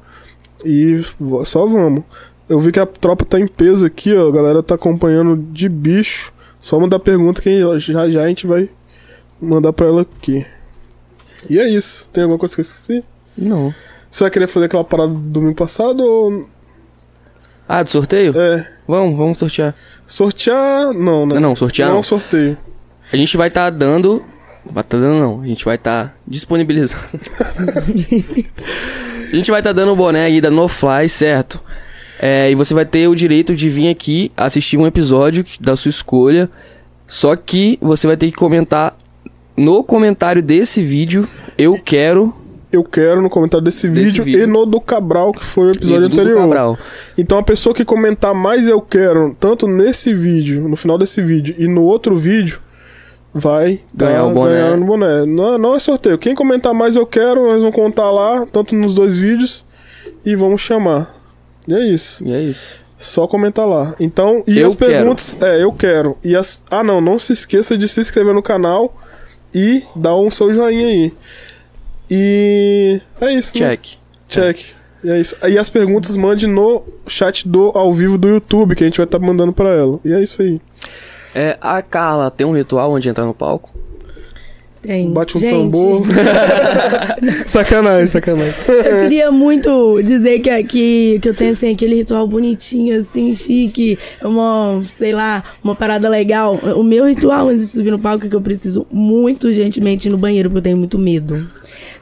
E só vamos. Eu vi que a tropa tá em peso aqui, ó. A galera tá acompanhando de bicho. Só mandar pergunta que já já a gente vai mandar pra ela aqui. E é isso. Tem alguma coisa que eu esqueci? Não. Você vai querer fazer aquela parada do domingo passado ou. Ah, do sorteio? É. Vamos, vamos sortear. Sortear. Não, né? Não, não, sortear não. não. sorteio. A gente vai estar dando. Vai tá dando não, a gente vai estar disponibilizando. a gente vai estar dando o boné aí da No Fly, certo? É, e você vai ter o direito de vir aqui assistir um episódio da sua escolha. Só que você vai ter que comentar no comentário desse vídeo, eu quero Eu quero no comentário desse, Desse vídeo, vídeo. e no do Cabral, que foi o episódio Dudu anterior. Cabral. Então a pessoa que comentar mais eu quero, tanto nesse vídeo, no final desse vídeo, e no outro vídeo, vai Ganhar o boné. ganhar no boné. Não, não é sorteio. Quem comentar mais eu quero, nós vamos contar lá, tanto nos dois vídeos, e vamos chamar. E é isso. E é isso. Só comentar lá. Então, e Eu as perguntas. É, eu quero. E as. Ah, não, não se esqueça de se inscrever no canal e dar um seu joinha aí. E. É isso, né? Check. Check. E é isso. E as perguntas mande no chat do ao vivo do YouTube, que a gente vai estar mandando pra ela. E é isso aí. É, a Carla tem um ritual onde entrar no palco? Tem. Bate um Gente, tambor. sacanagem, sacanagem. Eu queria muito dizer que, que, que eu tenho assim, aquele ritual bonitinho, assim, chique, uma, sei lá, uma parada legal. O meu ritual antes de subir no palco é que eu preciso muito urgentemente ir no banheiro, porque eu tenho muito medo.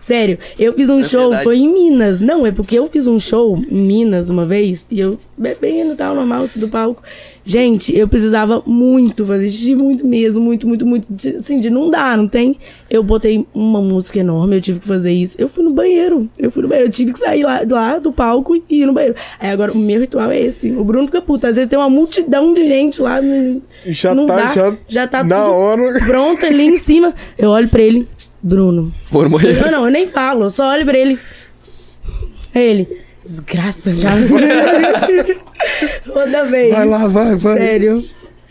Sério, eu fiz um show, Ansiedade. foi em Minas. Não, é porque eu fiz um show em Minas uma vez e eu bebendo e tal, normal, assim, do palco. Gente, eu precisava muito fazer xixi, muito mesmo, muito, muito, muito. de- Assim, de não dar, não tem? Eu botei uma música enorme, eu tive que fazer isso. Eu fui no banheiro, eu fui no banheiro, eu tive que sair lá, lá do palco e ir no banheiro. Aí agora, o meu ritual é esse. O Bruno fica puto. Às vezes tem uma multidão de gente lá. no- Já não tá, dá, já, já tá na tudo hora. pronto ali em cima. Eu olho pra ele, Bruno. Banheiro. Não, não, eu nem falo, eu só olho pra ele. É ele. Desgraça, já. Toda vez. Vai lá, vai, vai. Sério.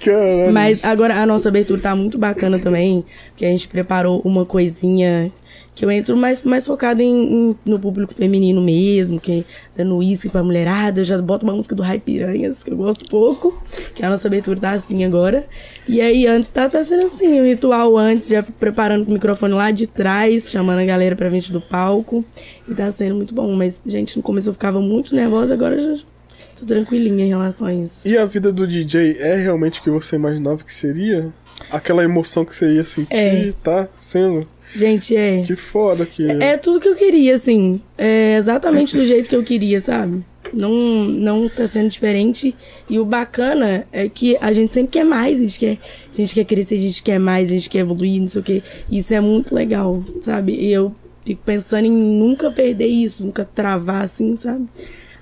Caralho. Mas agora a nossa abertura tá muito bacana também, que a gente preparou uma coisinha que eu entro mais, mais focada em, em- no público feminino mesmo, que dando uísque pra mulherada, eu já boto uma música do Rai Piranhas, que eu gosto pouco, que a nossa abertura tá assim agora. E aí antes tá, tá sendo assim, o ritual antes, já fico preparando com o microfone lá de trás, chamando a galera pra frente do palco. E tá sendo muito bom, mas, gente, no começo eu ficava muito nervosa, agora já tô tranquilinha em relação a isso. E a vida do DJ é realmente o que você imaginava que seria? Aquela emoção que você ia sentir, É. tá sendo? Gente, é. Que foda que É tudo que eu queria, assim. É exatamente do jeito que eu queria, sabe? Não, não tá sendo diferente. E o bacana é que a gente sempre quer mais, a gente quer, a gente quer crescer, a gente quer mais, a gente quer evoluir, não sei o quê. Isso é muito legal, sabe? E eu fico pensando em nunca perder isso, nunca travar assim, sabe?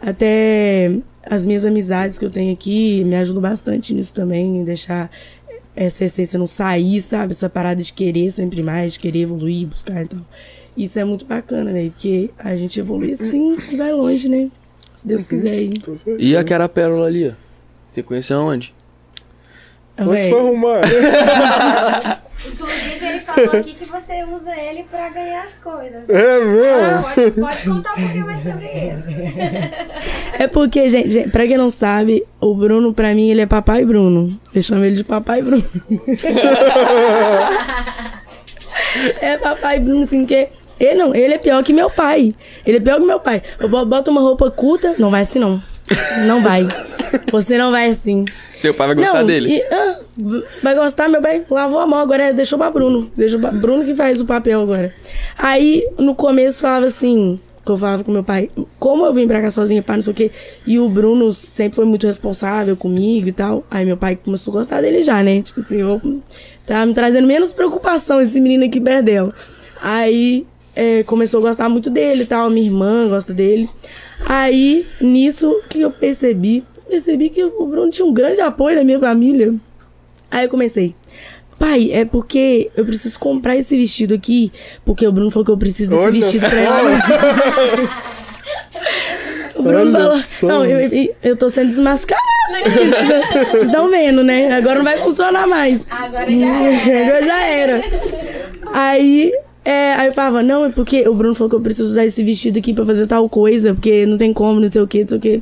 Até as minhas amizades que eu tenho aqui me ajudam bastante nisso também, deixar essa essência não sair, sabe? Essa parada de querer sempre mais, de querer evoluir, buscar e tal. Isso é muito bacana, né? Porque a gente evolui assim e vai longe, né? Se Deus quiser aí. E aquela pérola ali, ó. Você conheceu aonde? Mas Véi. foi arrumar. Inclusive, falou aqui que você usa ele pra ganhar as coisas. É mesmo? Pode, pode contar um pouquinho mais sobre isso. É porque, gente, gente, pra quem não sabe, o Bruno, pra mim, ele é papai Bruno. Eu chamo ele de papai Bruno. é papai Bruno, assim, que. Ele não, ele é pior que meu pai. Ele é pior que meu pai. Eu bo- boto uma roupa curta, não vai assim, não. Não vai. Você não vai assim. Seu pai vai gostar não, dele. e, ah, vai gostar, meu bem? Lavou a mão, agora deixou pra Bruno. Deixou pra Bruno que faz o papel agora. Aí, no começo, falava assim, que eu falava com meu pai, como eu vim pra cá sozinha, pá, não sei o quê. E o Bruno sempre foi muito responsável comigo e tal. Aí meu pai começou a gostar dele já, né? Tipo assim, eu, tava me trazendo menos preocupação esse menino aqui perto dela. Aí é, começou a gostar muito dele e tal, minha irmã gosta dele. Aí, nisso que eu percebi, percebi que o Bruno tinha um grande apoio da minha família. Aí eu comecei. Pai, é porque eu preciso comprar esse vestido aqui, porque o Bruno falou que eu preciso desse Olha vestido pra ela. o Bruno Olha falou. só. Não, eu, eu, eu tô sendo desmascarada aqui. Vocês estão vendo, né? Agora não vai funcionar mais. Agora já é. Agora já era. Aí, é, aí eu falava, não, é porque o Bruno falou que eu preciso usar esse vestido aqui pra fazer tal coisa, porque não tem como, não sei o que, não sei o que.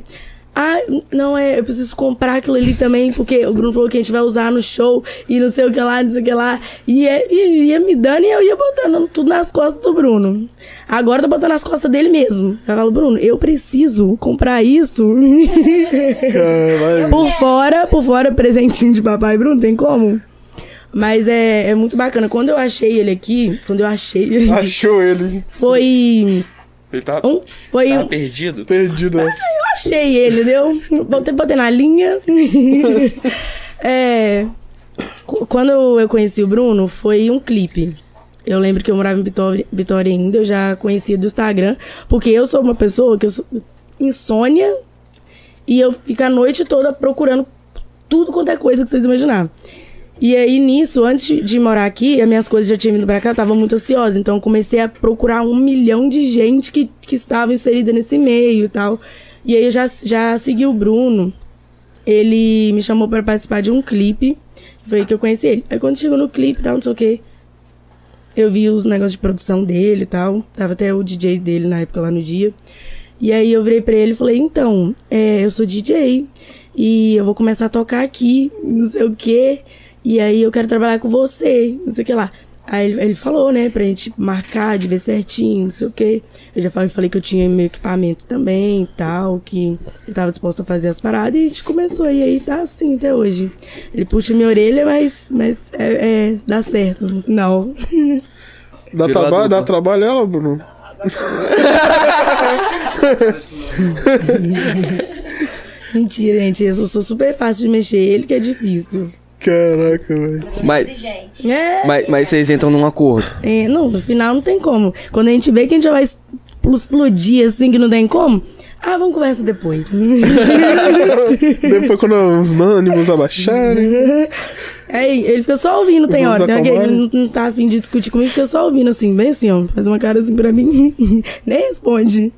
Ah, não é, eu preciso comprar aquilo ali também, porque o Bruno falou que a gente vai usar no show e não sei o que lá, não sei o que lá. E é- ia me dando e eu ia botando tudo nas costas do Bruno. Agora eu tô botando nas costas dele mesmo. Eu falo, Bruno, eu preciso comprar isso. Por fora, por fora, presentinho de papai Bruno, tem como? Mas é, é muito bacana. Quando eu achei ele aqui, quando eu achei ele, Achou ele foi Ele tava, um, foi tava um, perdido. perdido, né? eu achei ele, entendeu? Botei, botei na linha. é, qu- quando eu conheci o Bruno, foi um clipe. Eu lembro que eu morava em Vitória, Vitória ainda, eu já conhecia do Instagram, porque eu sou uma pessoa que eu sou insônia e eu fico a noite toda procurando tudo quanto é coisa que vocês imaginar. E aí, nisso, antes de- morar aqui, as minhas coisas já tinham vindo pra cá, eu tava muito ansiosa. Então, eu comecei a procurar um milhão de gente que, que estava inserida nesse meio e tal. E aí, eu já, já segui o Bruno. Ele me chamou pra participar de um clipe. Foi aí que eu conheci ele. Aí, quando chegou no clipe e tal, não sei o quê, eu vi os negócios de produção dele e tal. Tava até o DJ dele na época lá no dia. E aí eu virei pra ele e falei, então, é, eu sou DJ e eu vou começar a tocar aqui, não sei o quê. E aí eu quero trabalhar com você, não sei o que lá. Aí ele, ele falou, né, pra gente marcar, de ver certinho, não sei o quê. Eu já falei, falei que eu tinha meu equipamento também e tal, que ele tava disposto a fazer as paradas e a gente começou. E aí tá assim até hoje. Ele puxa minha orelha, mas, mas é, é, dá certo no final. Dá, traba dá trabalho ela, Bruno? Mentira, gente. Eu sou super fácil de mexer. Ele que é difícil. Caraca, velho. Mas. É, mas, mas vocês entram num acordo. é, não, no final não tem como. Quando a gente vê que a gente já vai explodir assim, que não tem como, ah, vamos conversar depois. Depois quando os ânimos abaixarem. Aí, ele fica só ouvindo, tem Vamos hora. Tem que ele não tá afim de discutir comigo, fica só ouvindo assim, bem assim, ó. Faz uma cara assim pra mim. Nem responde.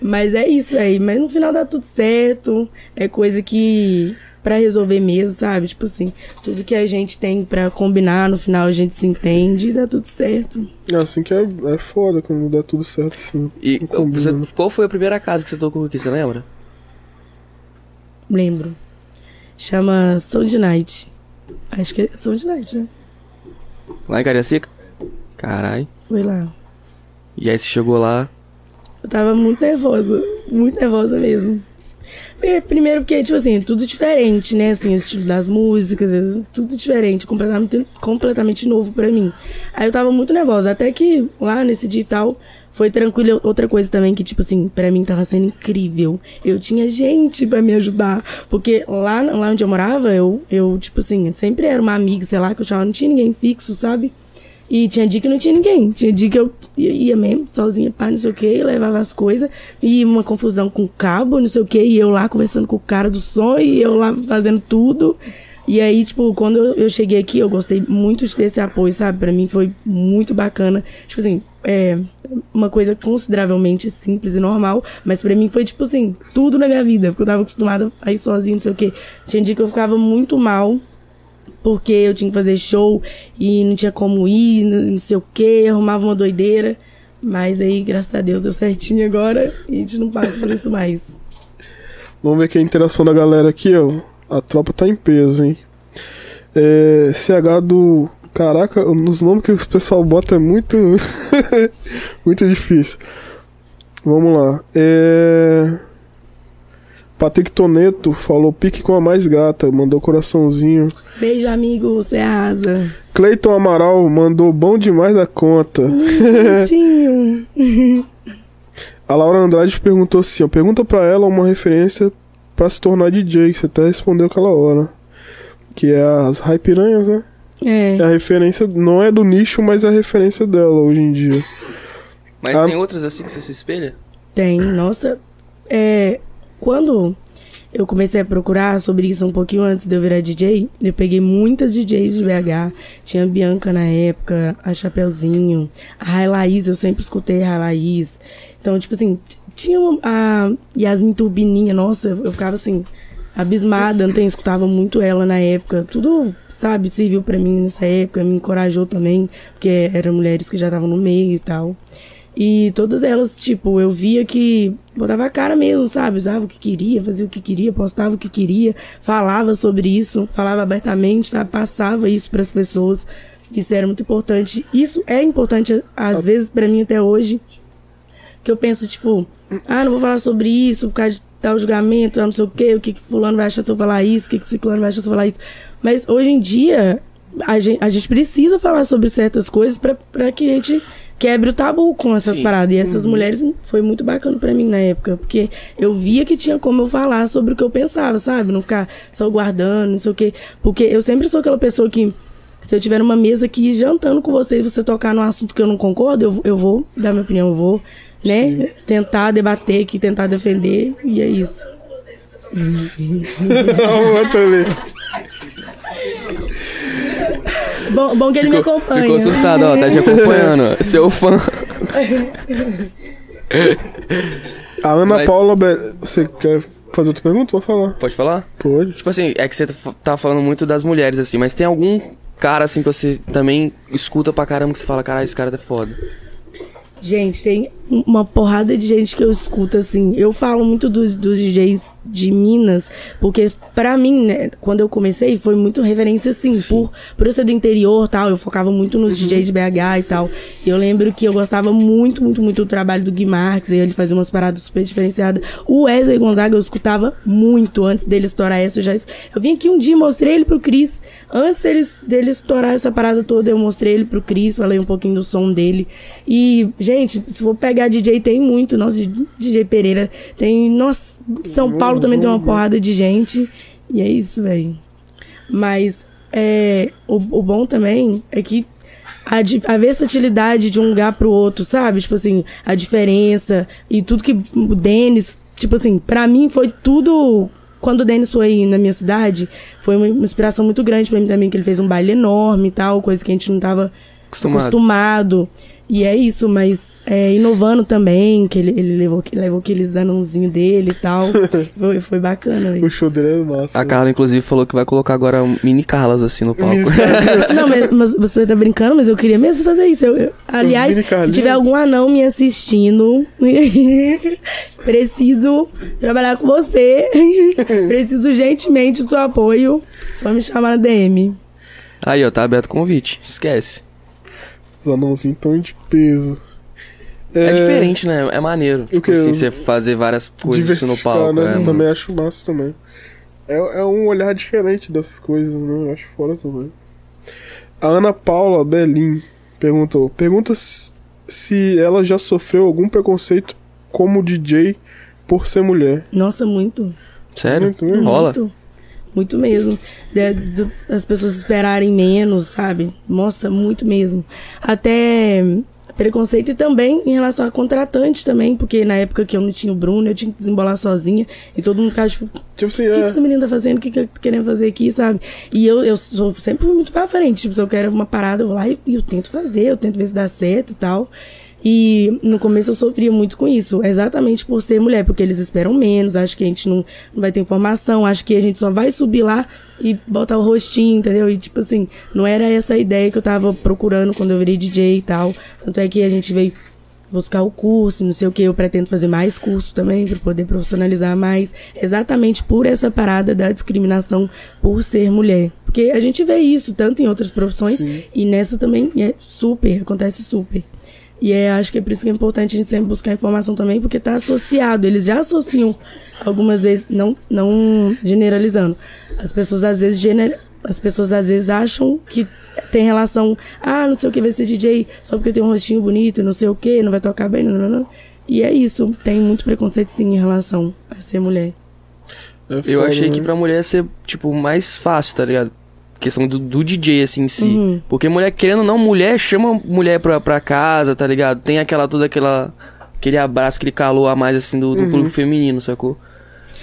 Mas é isso aí. Mas no final dá tudo certo. É coisa que. Pra resolver mesmo, sabe? Tipo assim, tudo que a gente tem pra combinar, no final a gente se entende e dá tudo certo. É assim que é, é foda quando dá tudo certo assim. E você- qual foi a primeira casa que você tocou aqui, você lembra? Lembro. Chama Sound Night. Acho que é Sound Night, né? Lá em Cariacica? Carai. Foi lá. E aí você chegou lá. Eu tava muito nervosa. Muito nervosa mesmo. Porque, Primeiro porque, tipo assim, tudo diferente, né? Assim, o estilo das músicas, tudo diferente, completamente, completamente novo pra mim. Aí eu tava muito nervosa. Até que lá nesse dia e tal, foi tranquilo. Outra coisa também que, tipo assim, pra mim tava sendo incrível. Eu tinha gente pra me ajudar. Porque lá, lá onde eu morava, eu, eu, tipo assim, sempre era uma amiga, sei lá, que eu chamava, não tinha ninguém fixo, sabe? E tinha dia que não tinha ninguém. Tinha dia que eu ia, mesmo, sozinha, pá, não sei o que, levava as coisas. E uma confusão com o cabo, não sei o que, e eu lá conversando com o cara do som, e eu lá fazendo tudo. E aí, tipo, quando eu, cheguei aqui, eu gostei muito de ter esse apoio, sabe? Pra mim foi muito bacana. Tipo assim, é uma coisa consideravelmente simples e normal, mas pra mim foi, tipo assim, tudo na minha vida. Porque eu tava acostumada a ir sozinha, não sei o que. Tinha dia que eu ficava muito mal. Porque eu tinha que fazer show e não tinha como ir, não sei o que, arrumava uma doideira. Mas aí, graças a Deus, deu certinho agora e a gente não passa por isso mais. Vamos ver aqui a interação da galera aqui, ó. A tropa tá em peso, hein? É, CH do. Caraca, os nomes que o pessoal bota é muito. muito difícil. Vamos lá. É. Patrick Toneto falou pique com a mais gata, mandou coraçãozinho. Beijo, amigo, você arrasa. Cleiton Amaral mandou bom demais da conta. Bonitinho. A Laura Andrade perguntou assim, ó, pergunta pra ela uma referência pra se tornar DJ, que você até respondeu aquela hora. Que é as Raipiranhas, né? É. A referência não é do nicho, mas é a referência dela hoje em dia. Mas Ah. tem outras assim que você se espelha? Tem, nossa. É, quando eu comecei a procurar sobre isso um pouquinho antes de eu virar DJ, eu peguei muitas DJs de BH. Tinha a Bianca na época, a Chapeuzinho, a Rai Laís, eu sempre escutei a Rai Laís. Então, tipo assim, tinha a Yasmin Turbininha, nossa, eu ficava assim, abismada, não escutava muito ela na época. Tudo, sabe, serviu pra mim nessa época, me encorajou também, porque eram mulheres que já estavam no meio e tal. E todas elas, tipo, eu via que botava a cara mesmo, sabe? Usava o que queria, fazia o que queria, postava o que queria, falava sobre isso, falava abertamente, sabe? Passava isso para as pessoas. Isso era muito importante. Isso é importante, às vezes, para mim até hoje. Que eu penso, tipo, ah, não vou falar sobre isso por causa de tal julgamento, não sei o quê, o que, que fulano vai achar se eu falar isso, o que, que ciclano vai achar se eu falar isso. Mas hoje em dia, a gente, a gente precisa falar sobre certas coisas pra que a gente quebre o tabu com essas Sim. paradas. E essas mulheres foi muito bacana pra mim na época, porque eu via que tinha como eu falar sobre o que eu pensava, sabe? Não ficar só guardando, não sei o quê. Porque eu sempre sou aquela pessoa que se eu tiver numa mesa aqui jantando com você e você tocar num assunto que eu não concordo, eu, eu vou dar minha opinião, eu vou, né, tentar debater aqui, tentar defender, e é isso. Outra ali. Bom, bom que ele me acompanha. Ficou assustado, ó, tá te acompanhando. Seu fã. A Ana Mas- Paula. Você quer fazer outra pergunta? Vou falar. Pode falar? Pode. Tipo assim, é que você tá falando muito das mulheres, assim, mas tem algum cara, assim, que você também escuta pra caramba que você fala, caralho, esse cara tá foda. Gente, tem uma porrada de gente que eu escuto, assim. Eu falo muito dos, dos DJs de Minas, porque pra mim, né, quando eu comecei, foi muito referência, assim, por, por eu ser do interior tal. Eu focava muito nos DJs de BH e tal. E eu lembro que eu gostava muito, muito, muito do trabalho do Gui Marques, e ele fazia umas paradas super diferenciadas. O Wesley Gonzaga eu escutava muito antes dele estourar essa. Eu, já, eu vim aqui um dia e mostrei ele pro Cris. Antes dele, dele estourar essa parada toda, eu mostrei ele pro Cris, falei um pouquinho do som dele. E, gente, se for pegar DJ, tem muito. Nossa, DJ Pereira tem. Nossa, São Paulo também tem uma porrada de gente. E é isso, velho. Mas é, o, o bom também é que a, a versatilidade de um lugar pro outro, sabe? Tipo assim, a diferença e tudo que o Denis, tipo assim, pra mim foi tudo. Quando o Denis foi na minha cidade, foi uma inspiração muito grande pra mim também, que ele fez um baile enorme e tal, coisa que a gente não tava Acostumado. acostumado. E é isso, mas é, inovando também, que ele, ele levou, levou aqueles anãozinhos dele e tal. foi, foi bacana, velho. O show dele é massa. A Carla, inclusive, falou que vai colocar agora mini Carlas, assim, no palco. Não, mas, mas você tá brincando, mas eu queria mesmo fazer isso. Eu- eu- aliás, se tiver algum anão me assistindo, preciso trabalhar com você. preciso gentilmente do seu apoio. Só me chamar na DM. Aí, ó, tá aberto o convite. Esquece. Os anãozinhos tão de peso. É, diferente, né? É maneiro. Tipo quê? assim, você fazer várias coisas no palco. né? é, mano. também acho massa também. É, é um olhar diferente dessas coisas, né? Eu acho fora também. A Ana Paula Belin perguntou: Pergunta se, se ela já sofreu algum preconceito como DJ por ser mulher. Nossa, muito. Sério? Muito, muito. Rola? Muito. Muito mesmo. De- do- as pessoas esperarem menos, sabe? Nossa, muito mesmo. Até preconceito e também em relação a contratante também, porque na época que eu não tinha o Bruno, eu tinha que desembolar sozinha e todo mundo ficava tipo, Tipo assim, o que, que é. essa menina tá fazendo? O que, que ela tá querendo fazer aqui, sabe? E eu, eu sou sempre muito pra frente. Tipo, se eu quero uma parada, eu vou lá e, e eu tento fazer, eu tento ver se dá certo e tal. E no começo eu sofria muito com isso, exatamente por ser mulher, porque eles esperam menos, acho que a gente não, não vai ter informação, acho que a gente só vai subir lá e botar o rostinho, entendeu? E tipo assim, não era essa a ideia que eu tava procurando quando eu virei DJ e tal. Tanto é que a gente veio buscar o curso, não sei o que, eu pretendo fazer mais curso também para poder profissionalizar mais, exatamente por essa parada da discriminação por ser mulher. Porque a gente vê isso tanto em outras profissões Sim. e nessa também é super, acontece super. E é, acho que é por isso que é importante a gente sempre buscar informação também, porque está associado. Eles já associam algumas vezes, não, não generalizando. As pessoas às vezes gener, as pessoas às vezes acham que tem relação, ah, não sei o que vai ser DJ só porque tem um rostinho bonito, não sei o que, não vai tocar bem, não, não, não. E é isso, tem muito preconceito sim em relação a ser mulher. Eu foda, achei né? que pra mulher ia ser, tipo, mais fácil, tá ligado? Questão do, do DJ, assim, em si. Uhum. Porque mulher, querendo ou não, mulher chama mulher pra, pra casa, tá ligado? Tem aquela, toda aquela... Aquele abraço, aquele calor a mais, assim, do, do Uhum. público feminino, sacou?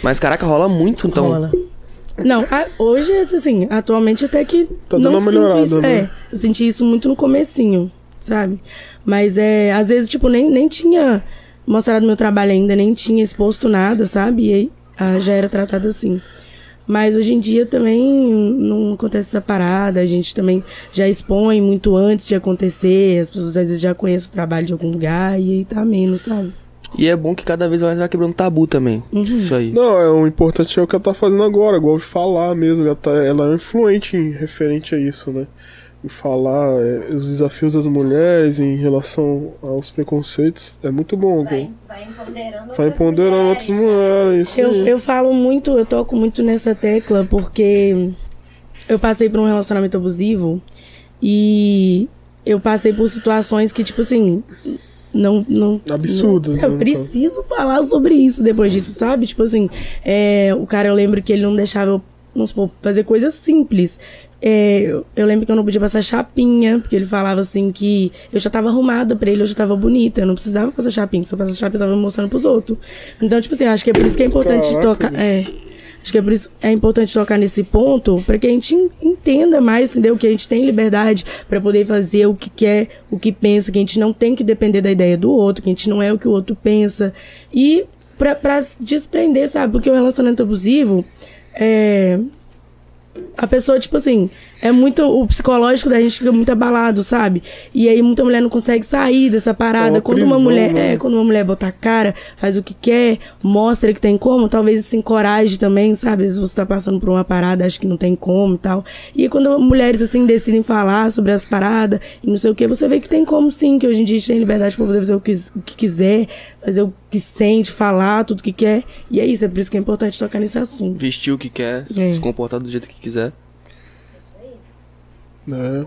Mas, caraca, rola muito, então. Rola. Não, a- hoje, assim, atualmente até que. Tá não dando uma sinto melhorada, isso. né? É, eu senti isso muito no comecinho, sabe? Mas é, às vezes, tipo, nem, nem tinha mostrado meu trabalho ainda, nem tinha exposto nada, sabe? E aí ah, já era tratado assim. Mas hoje em dia também não acontece essa parada, a gente também já expõe muito antes de acontecer, as pessoas às vezes já conhecem o trabalho de algum lugar e aí tá menos, sabe? E é bom que cada vez mais vai quebrando tabu também. Uhum. Isso aí. Não, é, o importante é o que ela tá fazendo agora, igual de falar mesmo. Ela, tá, ela é influente em referente a isso, né? Falar é, os desafios das mulheres em relação aos preconceitos. É muito bom, Vai, vai empoderando Vai outras empoderando outras mulheres. Isso Eu, eu falo muito, eu toco muito nessa tecla porque eu passei por um relacionamento abusivo e eu passei por situações que, tipo assim, não. não Absurdas, não- né, eu no preciso falar sobre isso depois disso, sabe? Tipo assim, é, o cara, eu lembro que ele não deixava eu, vamos supor, fazer coisas simples. É, eu, eu lembro que eu não podia passar chapinha, porque ele falava assim que eu já tava arrumada pra ele, eu já tava bonita, eu não precisava passar chapinha, se eu passasse chapinha eu tava mostrando pros outros. Então, tipo assim, acho que é por isso que é importante Caraca, tocar. É, acho que é por isso é importante tocar nesse ponto, para que a gente en- entenda mais, entendeu? Que a gente tem liberdade pra poder fazer o que quer, o que pensa, que a gente não tem que depender da ideia do outro, que a gente não é o que o outro pensa. E pra, pra desprender, sabe? Porque o relacionamento abusivo é a pessoa, tipo assim, é muito. O psicológico da gente fica muito abalado, sabe? E aí muita mulher não consegue sair dessa parada. É uma quando uma prisão, mulher. né? É, quando uma mulher bota a cara, faz o que quer, mostra que tem como, talvez se encoraje também, sabe? Às vezes você tá passando por uma parada, acha que não tem como e tal. E aí, quando mulheres assim decidem falar sobre as paradas e não sei o que, você vê que tem como sim, que hoje em dia a gente tem liberdade pra poder fazer o que, o que quiser, fazer o que sente, falar tudo que quer. E é isso, é por isso que é importante tocar nesse assunto. Vestir o que quer, É. se comportar do jeito que quiser. É.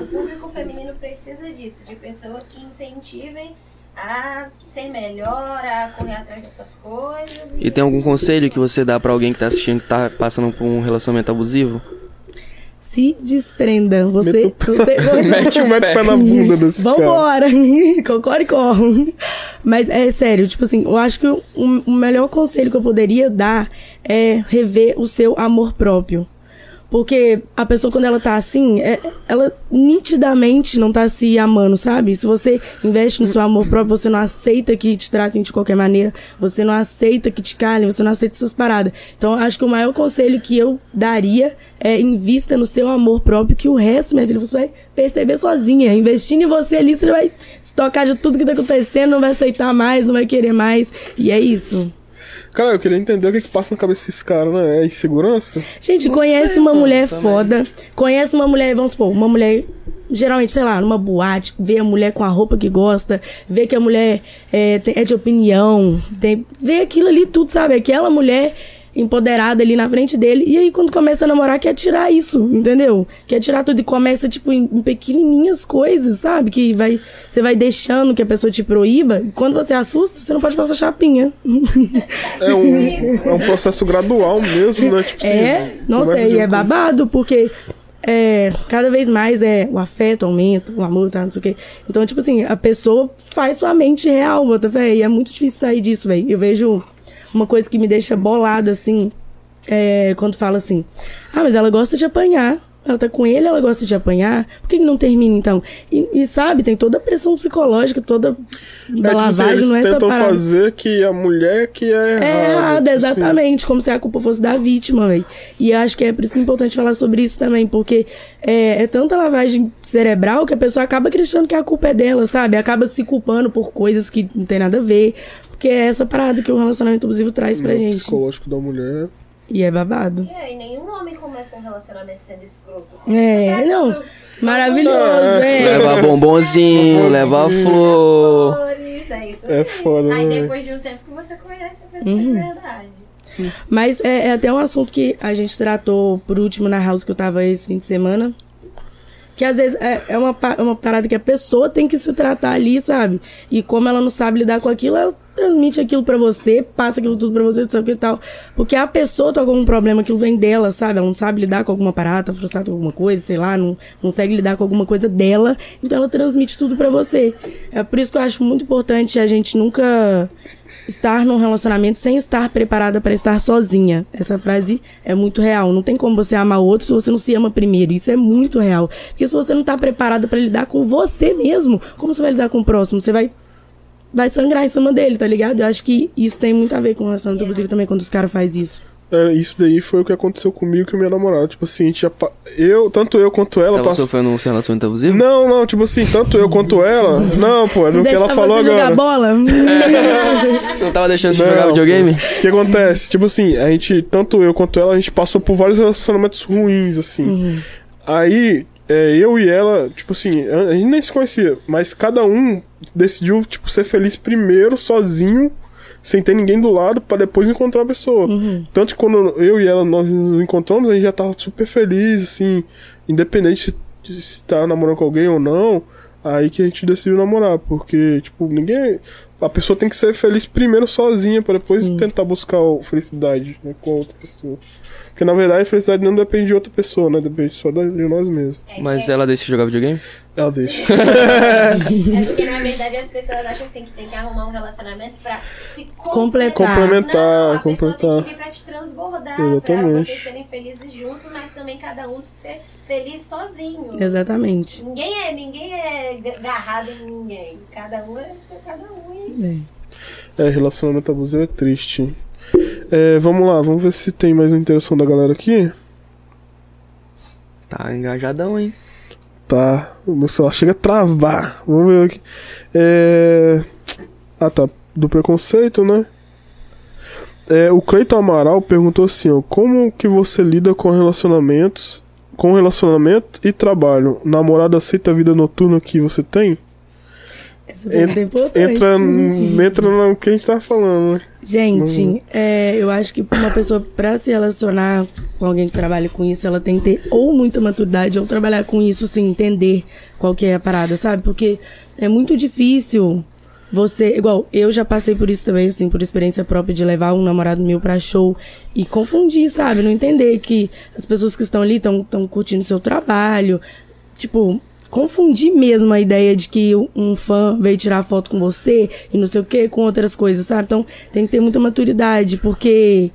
O público feminino precisa disso, de pessoas que incentivem a ser melhor, a correr atrás das suas coisas. E tem algum conselho que você dá pra alguém que tá assistindo que tá passando por um relacionamento abusivo? Se desprenda. Você. Mete o pé na bunda desse cara. Vambora! Cocoricó! Mas é sério, tipo assim, eu acho que o, o melhor conselho que eu poderia dar é rever o seu amor próprio. Porque a pessoa, quando ela tá assim, é- ela nitidamente não tá se amando, sabe? Se você investe no seu amor próprio, você não aceita que te tratem de qualquer maneira, você não aceita que te calem, você não aceita essas paradas. Então, acho que o maior conselho que eu daria é invista no seu amor próprio, que o resto, minha filha, você vai perceber sozinha. Investindo em você ali, você vai se tocar de tudo que tá acontecendo, não vai aceitar mais, não vai querer mais. E é isso. Cara, eu queria entender o que, que passa na cabeça desses caras, né? É insegurança? Gente, Não conhece sei, uma mano, mulher também. foda, conhece uma mulher, vamos supor, uma mulher, geralmente, sei lá, numa boate, vê a mulher com a roupa que gosta, vê que a mulher é, é de opinião, tem, vê aquilo ali tudo, sabe? Aquela mulher empoderada ali na frente dele, e aí quando começa a namorar, quer tirar isso, entendeu? Quer tirar tudo e começa, tipo, em, em pequenininhas coisas, sabe? Que vai, você vai deixando que a pessoa te proíba, quando você assusta, você não pode passar chapinha. É um, é um processo gradual mesmo, né? Tipo assim, É, começa de e é babado, porque é, cada vez mais é o afeto aumenta, o amor, tá, não sei o quê. Então, tipo assim, a pessoa faz sua mente real, bota fé, e é muito difícil sair disso, velho. Eu vejo uma coisa que me deixa bolada, assim, é, quando fala assim, ah, mas ela gosta de apanhar. ela tá com ele, ela gosta de apanhar, por que, que não termina então? E, e, sabe, tem toda a pressão psicológica, toda É, assim, lavagem, eles não é tentam fazer que a mulher que é errada. É errado, tipo assim. exatamente, como se a culpa fosse da vítima, velho. E acho que é por isso que é importante falar sobre isso também, porque é, é tanta lavagem cerebral que a pessoa acaba acreditando que a culpa é dela, sabe? Acaba se culpando por coisas que não tem nada a ver. Porque é essa parada que o relacionamento abusivo traz pra No gente. psicológico da mulher. E é babado. É, e nenhum homem começa um relacionamento sendo escroto. É, não. Maravilhoso, É. é. Leva bombonzinho, leva flor. Flores, é isso É aí. foda, Aí né? depois de um tempo que você conhece a pessoa Uhum. de verdade. Mas é, é até um assunto que a gente tratou por último na house que eu tava esse fim de semana. Que às vezes é, é uma, uma parada que a pessoa tem que se tratar ali, sabe? E como ela não sabe lidar com aquilo, ela transmite aquilo pra você, passa aquilo tudo pra você, o que tal. Porque a pessoa tá com algum problema, aquilo vem dela, sabe? Ela não sabe lidar com alguma parada, tá frustrada com alguma coisa, sei lá, não, não consegue lidar com alguma coisa dela. Então ela transmite tudo pra você. É por isso que eu acho muito importante a gente nunca estar num relacionamento sem estar preparada para estar sozinha. Essa frase é muito real. Não tem como você amar o outro se você não se ama primeiro. Isso é muito real. Porque se você não tá preparada para lidar com você mesmo, como você vai lidar com o próximo? Você vai vai sangrar em cima dele, tá ligado? Eu acho que isso tem muito a ver com relacionamento abusivo também quando os caras fazem isso. É, isso daí foi o que aconteceu comigo e minha namorada. Tipo assim, a gente já pa- eu, tanto eu quanto ela Tava passou. sofrendo um relacionamento abusivo? Não, não, tipo assim, tanto eu quanto ela. Não, pô, no que ela falou você jogar agora. bola? Não tava deixando de Não. jogar videogame? O que acontece? Tipo assim, a gente, tanto eu quanto ela, a gente passou por vários relacionamentos ruins, assim. Aí, é, eu e ela, tipo assim, a gente nem se conhecia, mas cada um decidiu, tipo, ser feliz primeiro, sozinho, sem ter ninguém do lado, pra depois encontrar a pessoa. Tanto que quando eu e ela nós nos encontramos, a gente já tava super feliz, assim, independente de se tá namorando com alguém ou não. Aí que a gente decidiu namorar, porque, tipo, ninguém. A pessoa tem que ser feliz primeiro sozinha, pra depois tentar buscar felicidade né, com a outra pessoa. Porque na verdade a felicidade não depende de outra pessoa, né? Depende só de nós mesmos. É, Mas ela deixa de jogar videogame? Ela deixa. é porque na verdade as pessoas acham assim que tem que arrumar um relacionamento pra se Completar. Complementar, Não, a pessoa completar. tem que vir pra te transbordar, pra Exatamente. vocês serem felizes juntos, mas também cada um ser feliz sozinho. Exatamente. Ninguém é, ninguém é agarrado em ninguém. Cada um é seu cada um. E... É. É, relacionamento abusivo é triste. É, vamos lá, vamos ver se tem mais interação da galera aqui. Tá engajadão, hein? Tá, o meu celular chega a travar. Vamos ver aqui. É... Ah, tá. Do preconceito, né? É, o Cleiton Amaral perguntou assim, ó, como que você lida com relacionamentos, com relacionamento e trabalho? Namorado aceita a vida noturna que você tem? Essa pergunta é importante. Entra, entra no que a gente tá falando, né? Gente, é, eu acho que uma pessoa, pra se relacionar com alguém que trabalha com isso, ela tem que ter ou muita maturidade ou trabalhar com isso, assim, entender qual que é a parada, sabe? Porque é muito difícil você. Igual, eu já passei por isso também, assim, por experiência própria de levar um namorado meu pra show e confundir, sabe? Não entender que as pessoas que estão ali estão curtindo seu trabalho. Tipo, confundir mesmo a ideia de que um fã veio tirar foto com você e não sei o que, com outras coisas, sabe? Então tem que ter muita maturidade, porque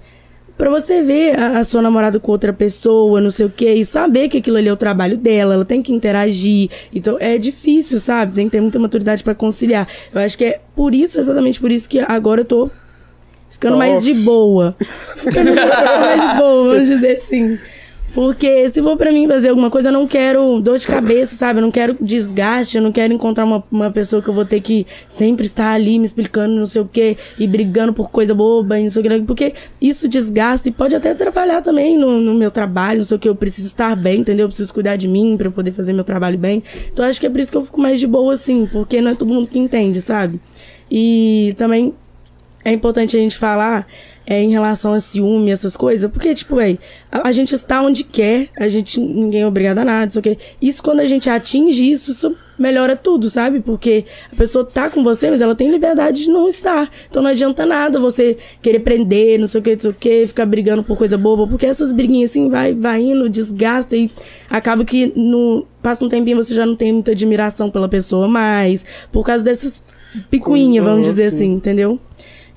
pra você ver a, a sua namorada com outra pessoa, não sei o que, e saber que aquilo ali é o trabalho dela, ela tem que interagir. Então é difícil, sabe? Tem que ter muita maturidade pra conciliar. Eu acho que é por isso, exatamente por isso que agora eu tô ficando mais de boa. Ficando mais de boa, vamos dizer assim. Porque se for pra mim fazer alguma coisa, eu não quero dor de cabeça, sabe? Eu não quero desgaste, eu não quero encontrar uma, uma pessoa que eu vou ter que sempre estar ali me explicando não sei o quê e brigando por coisa boba e não sei o que. Porque isso desgasta e pode até atrapalhar também no, no meu trabalho, não sei o que. Eu preciso estar bem, entendeu? Eu preciso cuidar de mim eu poder fazer meu trabalho bem. Então acho que é por isso que eu fico mais de boa assim, porque não é todo mundo que entende, sabe? E também é importante a gente falar é, em relação a ciúme, essas coisas, porque, tipo, véi, a, a gente está onde quer, a gente, ninguém é obrigado a nada, sei o quê. Isso, quando a gente atinge isso, isso melhora tudo, sabe? Porque a pessoa tá com você, mas ela tem liberdade de não estar. Então não adianta nada você querer prender, não sei o que, não sei o que, ficar brigando por coisa boba, porque essas briguinhas assim vai, vai indo, desgasta e acaba que no, passa um tempinho você já não tem muita admiração pela pessoa mais, por causa dessas picuinhas, vamos dizer Sim. assim, entendeu?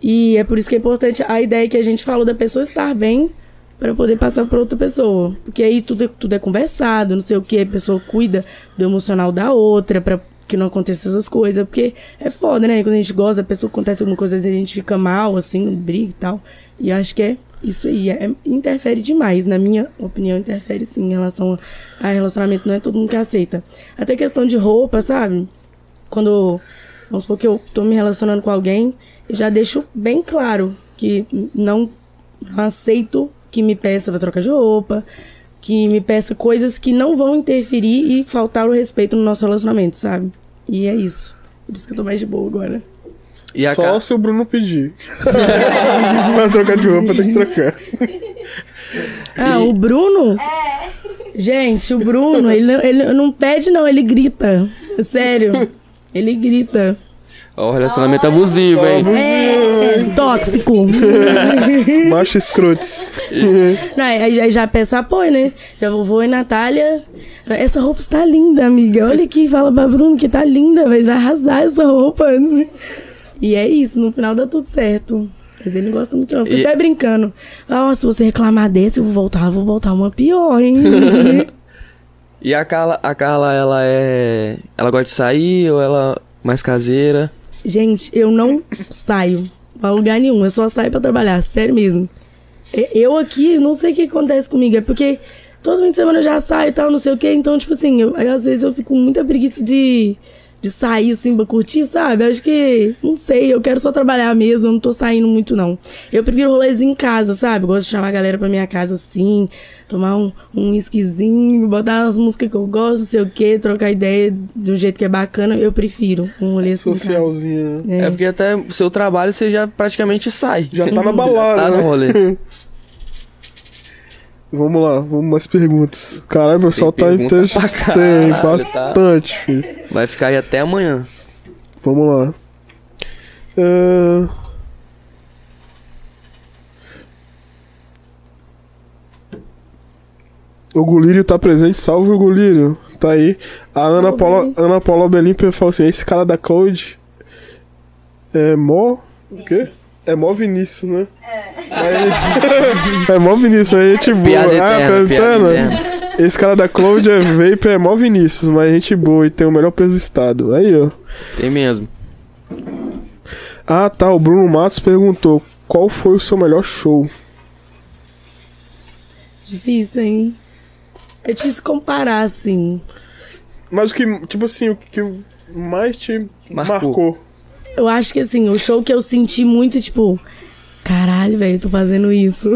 E é por isso que é importante a ideia que a gente falou da pessoa estar bem Pra poder passar pra outra pessoa. Porque aí tudo, é- tudo é conversado, não sei o que, a pessoa cuida do emocional da outra, pra que não aconteça essas coisas. Porque é foda, né? Quando a gente gosta, a pessoa acontece alguma coisa, às vezes a gente fica mal, assim, briga e tal. E acho que é isso aí. É, interfere demais, na minha opinião, interfere sim em relação a relacionamento. Não é todo mundo que aceita. Até questão de roupa, sabe? Quando, vamos supor que eu tô me relacionando com alguém, já deixo bem claro que não, aceito que me peça pra trocar de roupa, que me peça coisas que não vão interferir e faltar o respeito no nosso relacionamento, sabe? E é isso. Por isso que eu tô mais de boa agora. E a Só Ca- se o Bruno pedir. pra trocar de roupa, tem que trocar. Ah, o Bruno? Gente, o Bruno, ele, ele não pede, não, ele grita. Sério. Ele grita. Ó, o relacionamento abusivo, hein? É, tóxico. Macho escrotes. Não, aí, aí já peça apoio, né? Já vou, vou e Natália. Essa roupa está linda, amiga. Olha aqui, fala pra Bruno que tá linda, vai vai arrasar essa roupa. E é isso, no final dá tudo certo. Mas ele não gosta muito, não. Fico E- até brincando. Ah, se você reclamar desse, eu vou voltar, eu vou voltar uma pior, hein? E a Carla, a Carla, ela é. Ela gosta de sair ou ela é mais caseira? Gente, eu não saio pra lugar nenhum. Eu só saio pra trabalhar, sério mesmo. E- Eu aqui, não sei o que acontece comigo. É porque todo fim de semana eu já saio e tal, não sei o que. Então, tipo assim, eu, aí, às vezes eu fico com muita preguiça de, de sair assim pra curtir, sabe? Acho que, não sei, eu quero só trabalhar mesmo. Eu não tô saindo muito, não. Eu prefiro rolezinho em casa, sabe? Eu gosto de chamar a galera pra minha casa assim, tomar um, um esquisinho, botar as músicas que eu gosto, não sei o que, trocar ideia do jeito que é bacana. Eu prefiro um rolê assim. Socialzinha. É. porque até o seu trabalho você já praticamente sai. Já tá na balada, tá no né? rolê. Vamos lá, vamos mais perguntas. Caralho, o pessoal tá caralho, Tem, tá? bastante, filho. Vai ficar aí até amanhã. Vamos lá. É... O Gulírio tá presente, salve o Gulírio. Tá aí. A Ana Paula, Ana Paula Belimpe falou assim: esse cara da Cloud é mó. O quê? É mó Vinícius, né? É. é mó Vinícius, a gente boa. Piada ah, eterna, piada eterna. Esse cara da Cloud é Vape, é mó Vinícius, mas gente boa e tem o melhor preço do estado. Aí, ó. Tem mesmo. Ah, tá. O Bruno Matos perguntou: qual foi o seu melhor show? Difícil, hein? É difícil comparar, assim. Mas o que, tipo assim, o que mais te Marcou. marcou? Eu acho que, assim, o show que eu senti muito, tipo... Caralho, velho, tô fazendo isso.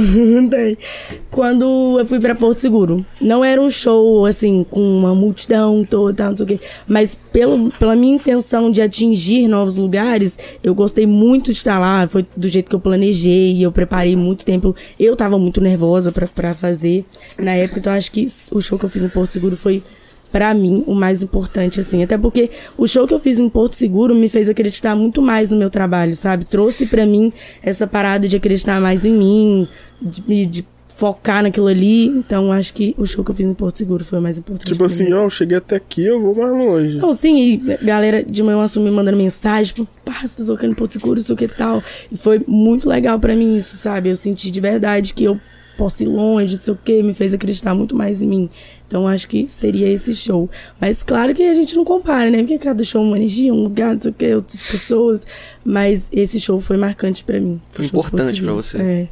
Quando eu fui pra Porto Seguro. Não era um show, assim, com uma multidão toda, não sei o quê. Mas pelo, pela minha intenção de atingir novos lugares, eu gostei muito de estar lá. Foi do jeito que eu planejei, eu preparei muito tempo. Eu tava muito nervosa pra fazer na época. Então, acho que o show que eu fiz em Porto Seguro foi Pra mim, o mais importante, assim. Até porque o show que eu fiz em Porto Seguro me fez acreditar muito mais no meu trabalho, sabe? Trouxe pra mim essa parada de acreditar mais em mim, de, de focar naquilo ali. Então, acho que o show que eu fiz em Porto Seguro foi o mais importante. Tipo assim, mim, ó, eu cheguei até aqui, eu vou mais longe. não, sim, e galera de manhã assumir mandando mensagem, tipo, pá, você tá tocando em Porto Seguro, isso que e tal. E foi muito legal pra mim isso, sabe? Eu senti de verdade que eu posso ir longe, não sei o que, me fez acreditar muito mais em mim. Então acho que seria esse show. Mas claro que a gente não compara, né? Porque cada show é uma energia, um lugar, não sei o que, outras pessoas. Mas esse show foi marcante pra mim. Foi show importante pra Seguro. você. É.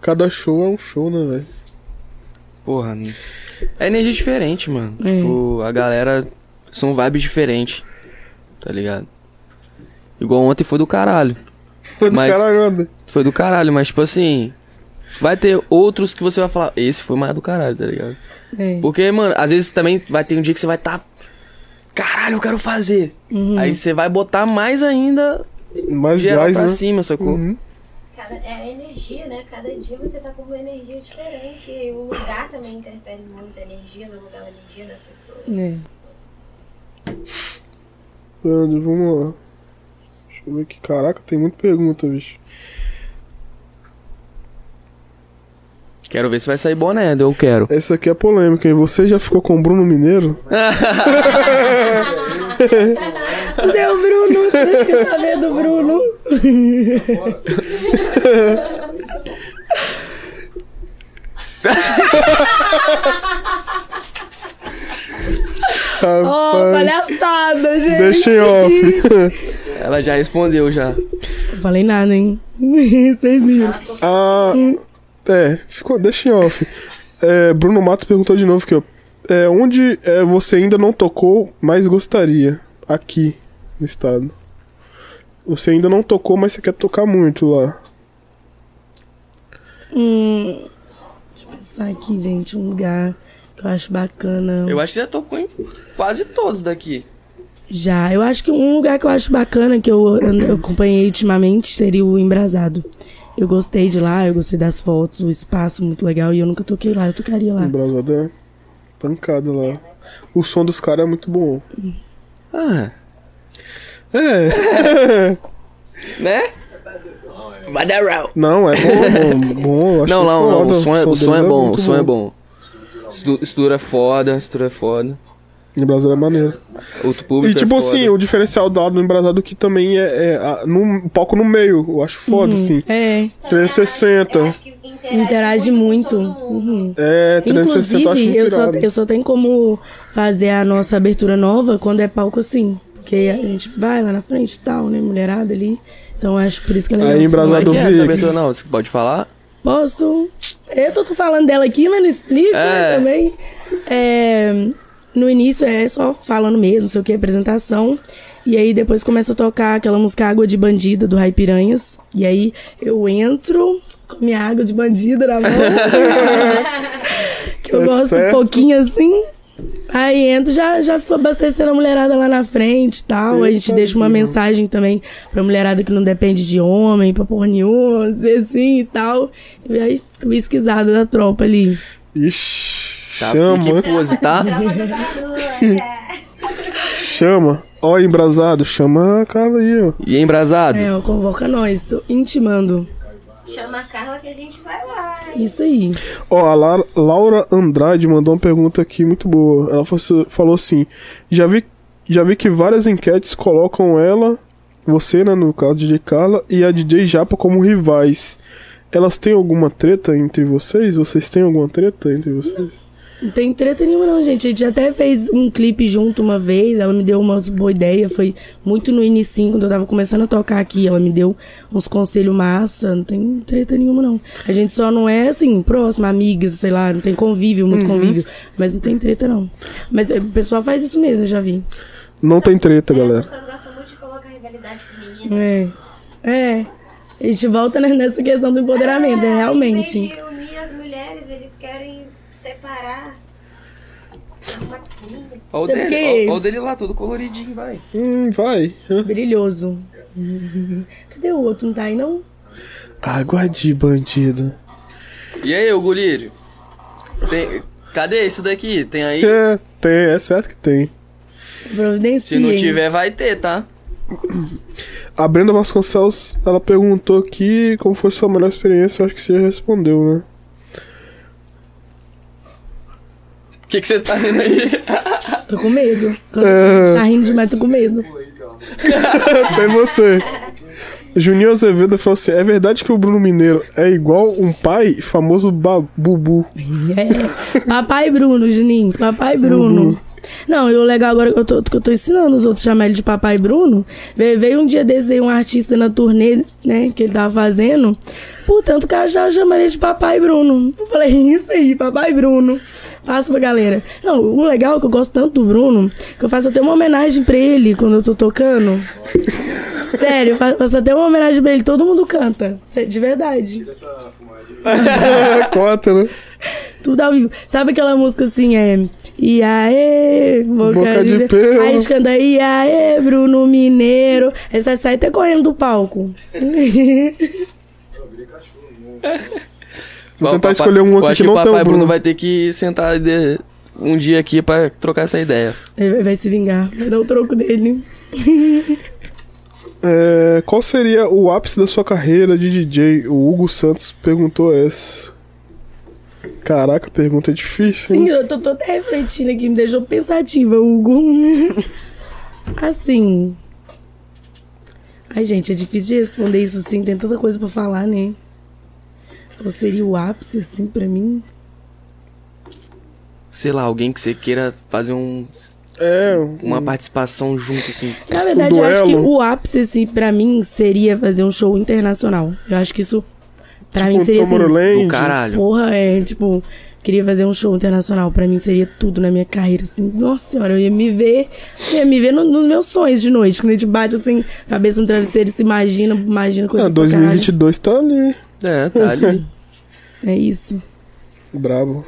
Cada show é um show, né, velho? Porra, não- é energia diferente, mano. É. Tipo, a galera são vibes diferentes. Tá ligado? Igual ontem foi do caralho. Foi do Mas- caralho, né? Foi do caralho, mas tipo assim. Vai ter outros que você vai falar, esse foi mais do caralho, tá ligado? É. Porque, mano, às vezes também vai ter um dia que você vai tá. Caralho, eu quero fazer. Uhum. Aí você vai botar mais ainda Mais geral gás, pra né? cima, sacou? Uhum. Cada, é a energia, né? Cada dia você tá com uma energia diferente. E o lugar também interfere muito. A energia no lugar, a energia das pessoas. É. Leandro, vamos lá. Deixa eu ver aqui. Caraca, tem muita pergunta, bicho. Quero ver se vai sair boné, eu quero. Essa aqui é polêmica, hein? Você já ficou com o Bruno Mineiro? Cadê o Bruno? Você quer saber do Bruno? Ó, Rapaz, palhaçada, gente. deixa em off. Ela já respondeu já. Não falei nada, hein? Vocês viram. Ah, é, ficou, deixa em off. É, Bruno Matos perguntou de novo aqui, ó. É, onde é, você ainda não tocou, mas gostaria? Aqui, no estado. Você ainda não tocou, mas você quer tocar muito lá. Hum, deixa eu pensar aqui, gente, um lugar que eu acho bacana. Eu acho que já tocou em quase todos daqui. Já, eu acho que um lugar que eu acho bacana que eu, eu acompanhei ultimamente seria o Embrasado. Eu gostei de lá, eu gostei das fotos, o espaço muito legal e eu nunca toquei lá, eu tocaria lá. Embrasado é pancada lá. O som dos caras é muito bom. Ah, É, né? Badarau. não, é bom, bom, bom eu acho Não, não, não. foda. O som é, o som deles é bom, o som é bom. Estrutura é foda, estrutura é foda. Embrasado é maneiro. Outro público E tipo é assim, o diferencial dado no Embrasado que também é, é a- no, um palco no meio. Eu acho foda, assim. É, 360. Eu acho que interage, interage muito. mundo. Uhum. É, 360 eu acho Inclusive, muito eu só, eu só tenho como fazer a nossa abertura nova quando é palco assim. Porque a gente vai lá na frente e tal, né? Mulherada ali. Então eu acho por isso que é legal. Aí, assim. Embrasado é é abertura, não? Você pode falar? Posso? Eu tô falando dela aqui, mas não explico né, É. também. É, no início é só falando mesmo, não sei o que, apresentação. E aí depois começa a tocar aquela música Água de Bandida do Rai Piranhas. E aí eu entro com minha água de bandida na mão. que eu Tá gosto certo. um pouquinho assim. Aí entro, já, já fico abastecendo a mulherada lá na frente e tal. a gente Eita, deixa uma mensagem também pra mulherada que não depende de homem, pra porra nenhuma, dizer assim e tal. E aí, whiskyzada da tropa ali. Ixi, Tá, chama, que pose, tá? Padura, chama. Ó, embrasado, chama a cara aí, ó. E embrasado? É, ó, convoca nós, tô intimando. Chama a Carla que a gente vai lá. Isso aí. Ó, a Lara- Laura Andrade mandou uma pergunta aqui muito boa. Ela falou- assim: já vi, já vi que várias enquetes colocam ela, você, né, no caso DJ Carla, e a DJ Japa como rivais. Elas têm alguma treta entre vocês? Vocês têm alguma treta entre vocês? Não tem treta nenhuma, não, gente. A gente até fez um clipe junto uma vez. Ela me deu uma boa ideia. Foi muito no início, quando eu tava começando a tocar aqui. Ela me deu uns conselhos massa. Não tem treta nenhuma, não. A gente só não é, assim, próxima, amigas, sei lá. Não tem convívio, muito convívio. Mas não tem treta, não. Mas é, o pessoal faz isso mesmo, eu já vi. Não tem treta, As galera. pessoas gostam muito de colocar rivalidade feminina. É. É. A gente volta né, nessa questão do empoderamento, é, Em realmente. vez de unir as mulheres, eles querem separar. Olha o dele, ó o dele lá, todo coloridinho, vai. Hum, vai. Brilhoso. Cadê o outro? Não tá aí, não? Água de bandido. E aí, ô Gulírio? Tem... Cadê esse daqui? Tem aí? É, tem, é certo que tem. Providencia. Se não hein? tiver, vai ter, tá? A Brenda Vasconcelos, ela perguntou aqui como foi sua melhor experiência. Eu acho que você já respondeu, né? O que que você tá rindo aí? Tô com medo. Quando É. Tá rindo demais, tô com medo. Tem você. Juninho Azevedo falou assim: é verdade que o Bruno Mineiro é igual um pai famoso ba- Bubu. É. Papai Bruno, Juninho. Papai Bruno. Não, e o legal agora que eu tô, que eu tô ensinando os outros a chamar ele de Papai Bruno. Veio, um dia desse aí um artista na turnê, né, que ele tava fazendo. Portanto, o cara já chama ele de Papai Bruno. Eu falei, isso aí, Papai Bruno. Passa pra galera. Não, o legal é que eu gosto tanto do Bruno, que eu faço até uma homenagem pra ele quando eu tô tocando. Sério, eu fa- faço até uma homenagem pra ele, todo mundo canta. De verdade. Conta, né? Tudo ao vivo. Sabe aquela música assim, é... E aê, boca, Boca de de... pelo. Aí a gente canta, e aê, Bruno Mineiro. Aí você sai até correndo do palco. Vou tentar papai- escolher um aqui que não o tem papai o Bruno Bruno. vai ter que sentar de- um dia aqui pra trocar essa ideia. Ele vai- se vingar, vai dar o troco dele. É, qual seria o ápice da sua carreira de DJ? O Hugo Santos perguntou essa. Caraca, pergunta difícil. Sim, hein? eu tô, tô até refletindo aqui, me deixou pensativa, Hugo. assim... Ai, gente, é difícil de responder isso assim, tem tanta coisa pra falar, né? Qual seria o ápice, assim, pra mim? sei lá, alguém que você queira fazer um, É, uma participação junto, assim. Na verdade, eu acho que o ápice, assim, pra mim, seria fazer um show internacional. Eu acho que isso, pra tipo, mim, seria assim. Do caralho. Porra, é, tipo, queria fazer um show internacional. Pra mim seria tudo na minha carreira, assim. Nossa senhora, eu ia me ver, eu ia me ver no- nos meus sonhos de noite. Quando a gente bate, assim, cabeça no travesseiro e se imagina, imagina coisa Ah, pra caralho. 2022 tá ali. É, tá ali. É isso. Brabo.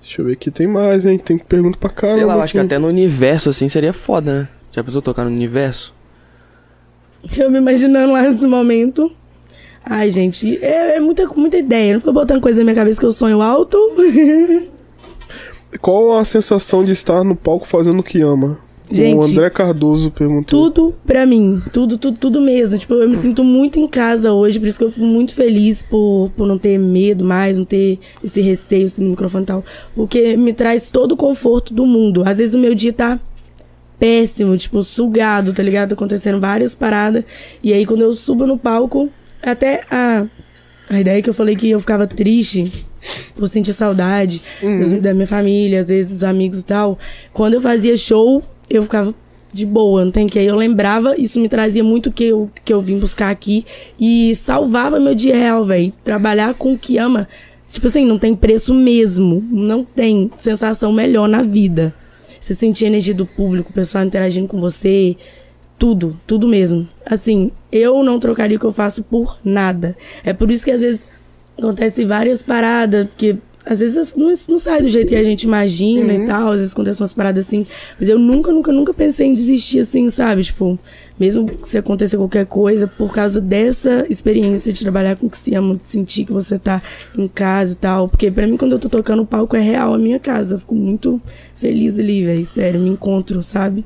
Deixa eu ver aqui, tem mais, hein? Tem pergunta pra caramba. sei lá, eu acho que até no universo, assim, seria foda, né? Já pensou tocar no universo? Eu me imaginando lá nesse momento. Ai, gente, é, é muita, muita ideia. Não fica botando coisa na minha cabeça que eu sonho alto. Qual a sensação de estar no palco fazendo o que ama? Gente, o André Cardoso perguntou. tudo pra mim. Tudo, tudo, tudo mesmo. Tipo, eu me sinto muito em casa hoje, por isso que eu fico muito feliz por, por não ter medo mais, não ter esse receio assim, no microfone e tal. Porque me traz todo o conforto do mundo. Às vezes o meu dia tá péssimo, tipo, sugado, tá ligado? Acontecendo várias paradas. E aí quando eu subo no palco, até a, a ideia que eu falei que eu ficava triste por sentir saudade das- da minha família, às vezes dos amigos e tal. Quando eu fazia show, eu ficava de boa, não tem que. Aí eu lembrava, isso me trazia muito que eu, que eu vim buscar aqui e salvava meu dia real, velho. Trabalhar com o que ama, tipo assim, não tem preço mesmo. Não tem sensação melhor na vida. Você sentir a energia do público, o pessoal interagindo com você, tudo, tudo mesmo. Assim, eu não trocaria o que eu faço por nada. É por isso que às vezes acontece várias paradas, que às vezes não, não sai do jeito que a gente imagina e tal, às vezes acontecem umas paradas assim. Mas eu nunca, nunca, nunca pensei em desistir assim, sabe? Tipo, mesmo que se acontecer qualquer coisa, por causa dessa experiência de trabalhar com o que se ama, de sentir que você tá em casa e tal. Porque pra mim, quando eu tô tocando o palco, é real a minha casa. Eu fico muito feliz ali, velho. Sério, me encontro, sabe?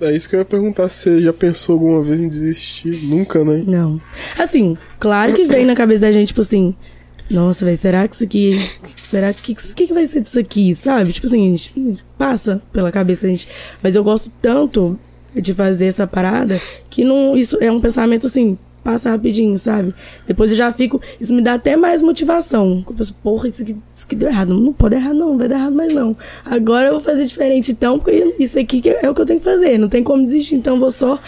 É isso que eu ia perguntar se você já pensou alguma vez em desistir. Nunca, né? Não. Assim, claro que vem na cabeça da gente, tipo assim, nossa, velho, será que isso aqui. Será que. O que, que vai ser disso aqui, sabe? Tipo assim, a passa pela cabeça da gente. Mas eu gosto tanto de fazer essa parada que não. Isso é um pensamento assim. Passa rapidinho, sabe? Depois eu já fico. Isso me dá até mais motivação. Eu penso, porra, isso aqui, isso aqui deu errado. Não, não pode errar, não, não vai dar errado mais não. Agora eu vou fazer diferente, então, porque isso aqui é o que eu tenho que fazer. Não tem como desistir, então eu vou só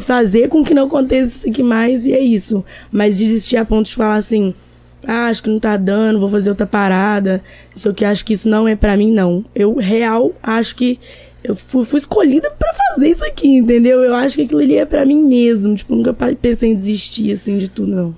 fazer com que não aconteça isso aqui mais e é isso. Mas desistir a ponto de falar assim, ah, acho que não tá dando, vou fazer outra parada. Isso que acho que isso não é pra mim, não. Eu real acho que eu fui, fui escolhida pra fazer isso aqui, entendeu? Eu acho que aquilo ali é pra mim mesmo. Tipo, nunca pensei em desistir assim de tudo, não.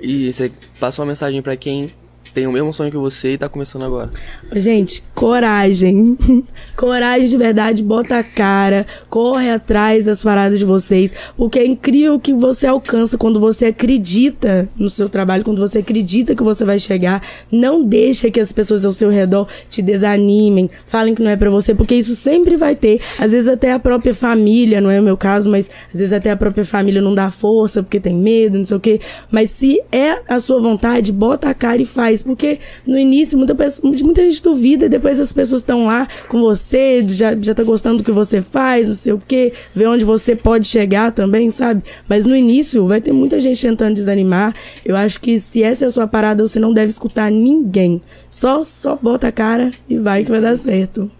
E você passou uma mensagem pra quem tem o mesmo sonho que você e tá começando agora. Gente, coragem. coragem de verdade, bota a cara, corre atrás das paradas de vocês. Porque é incrível o que você alcança quando você acredita no seu trabalho, quando você acredita que você vai chegar. Não deixa que as pessoas ao seu redor te desanimem, falem que não é pra você, porque isso sempre vai ter. Às vezes até a própria família, não é o meu caso, mas às vezes até a própria família não dá força porque tem medo, não sei o quê. Mas se é a sua vontade, bota a cara e faz. Porque no início muita, pessoa, muita gente duvida e depois as pessoas estão lá com você, já, já tá gostando do que você faz, não sei o quê, vê onde você pode chegar também, sabe? Mas no início vai ter muita gente tentando desanimar. Eu acho que se essa é a sua parada, você não deve escutar ninguém. Só, só bota a cara e vai que vai dar certo.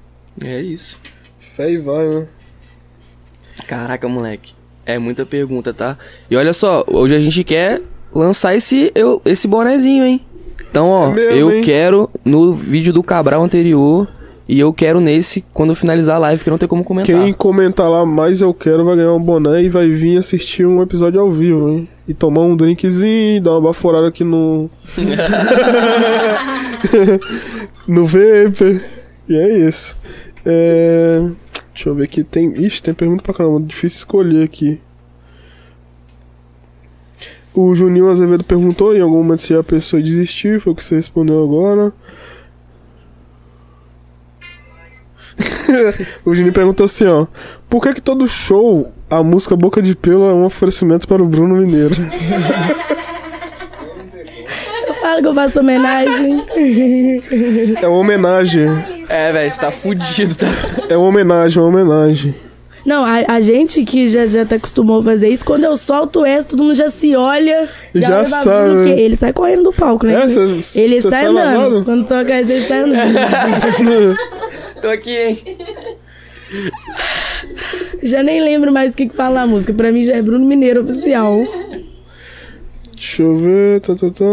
É isso. Fé e vai, né? Caraca, moleque. É muita pergunta, tá? E olha só, hoje a gente quer lançar esse, eu, esse bonezinho, hein? Então, ó, É mesmo, eu hein? quero no vídeo do Cabral anterior e eu quero nesse quando finalizar a live, que não tem como comentar. Quem comentar lá mais eu quero vai ganhar um boné e vai vir assistir um episódio ao vivo, hein? E tomar um drinkzinho, dar uma baforada aqui no. no Vapor. E é isso. É... Deixa eu ver aqui. Tem. Ixi, tem pergunta pra caramba. Difícil escolher aqui. O Juninho Azevedo perguntou em algum momento se a pessoa desistir. Foi o que você respondeu agora. o Juninho perguntou assim, ó. Por que que todo show, a música Boca de Pelo é um oferecimento para o Bruno Mineiro? Eu falo que eu faço homenagem. É uma homenagem. É, velho, você tá fudido, tá? É uma homenagem, uma homenagem. Não, a, a gente que já, já tá acostumou a fazer isso, quando eu solto essa, todo mundo já se olha. Já olha, sabe, né? Ele sai correndo do palco, né? É, cê- ele cê sai sai andando. lavado? Quando toca essa, ele sai andando. Tô aqui, hein? já nem lembro mais o que, que fala a música. Pra mim já é Bruno Mineiro oficial. Deixa eu ver. Tá, tá, tá.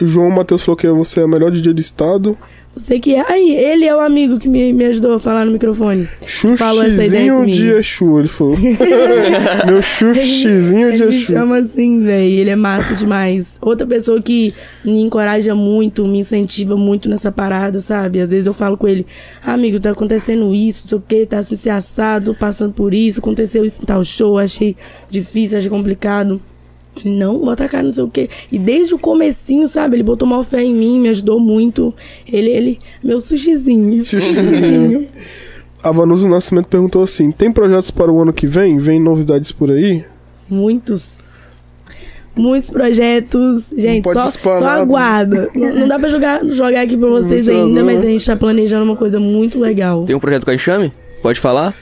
João Matheus falou que você é o melhor DJ do estado. Você que é. Aí, ele é o amigo que me, me ajudou a falar no microfone. Falou essa ideia Xuxizinho de Exu, ele falou. Meu xuxizinho de Ele me Exu. chama assim, velho. Ele é massa demais. Outra pessoa que me encoraja muito, me incentiva muito nessa parada, sabe? Às vezes eu falo com ele, ah, amigo, tá acontecendo isso, não sei o que, tá assim, se assado, passando por isso, aconteceu isso em tal show, achei difícil, achei complicado. Não, bota a cara, não sei o quê. E desde o comecinho, sabe? Ele botou mal fé em mim, me ajudou muito. Ele, ele, meu sushizinho. sushizinho. A Vanusa Nascimento perguntou assim: tem projetos para o ano que vem? Vem novidades por aí? Muitos. Muitos projetos. Gente, só, só aguarda. não, não dá pra jogar, jogar aqui pra vocês Muito ainda, mas a gente tá planejando uma coisa muito legal. Tem um projeto com a Enxame? Pode falar?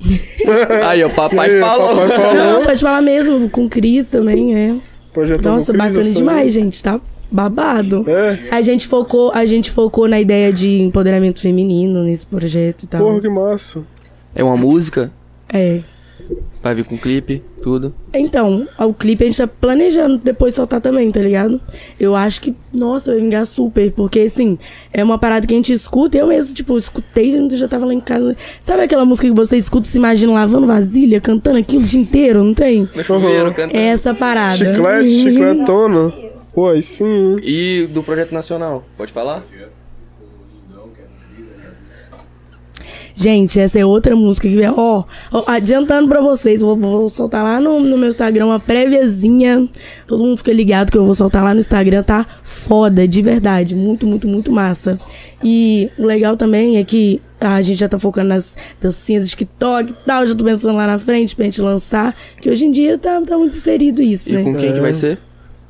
Aí, o papai E aí, falou. papai falou. Não, pode falar mesmo, com o Cris também, é. Projeto Nossa, com Cris, bacana essa- demais, gente, tá babado. É, A gente focou, a gente focou na ideia de empoderamento feminino nesse projeto e tal. porra, que massa. É uma música, É. vai vir com clipe, tudo. Então, o clipe a gente tá planejando depois soltar também, tá ligado? Eu acho que, nossa, vai vingar super, porque assim, é uma parada que a gente escuta, eu mesmo, tipo, escutei, eu já tava lá em casa. Sabe aquela música que você escuta e se imagina lavando vasilha, cantando aquilo o dia inteiro, não tem? Chuveiro, cantando. É essa parada. Chiclete, chicletona. Pô, aí sim. E do projeto nacional, pode falar? Gente, essa é outra música que ó, ó, adiantando pra vocês, vou, vou soltar lá no, no meu Instagram uma préviazinha. Todo mundo fica ligado que eu vou soltar lá no Instagram, tá? Foda, de verdade, muito, muito, muito massa. E o legal também é que a gente já tá focando nas dancinhas do TikTok e tal, já tô pensando lá na frente pra gente lançar, que hoje em dia tá, tá muito inserido isso, E né? com quem que vai ser?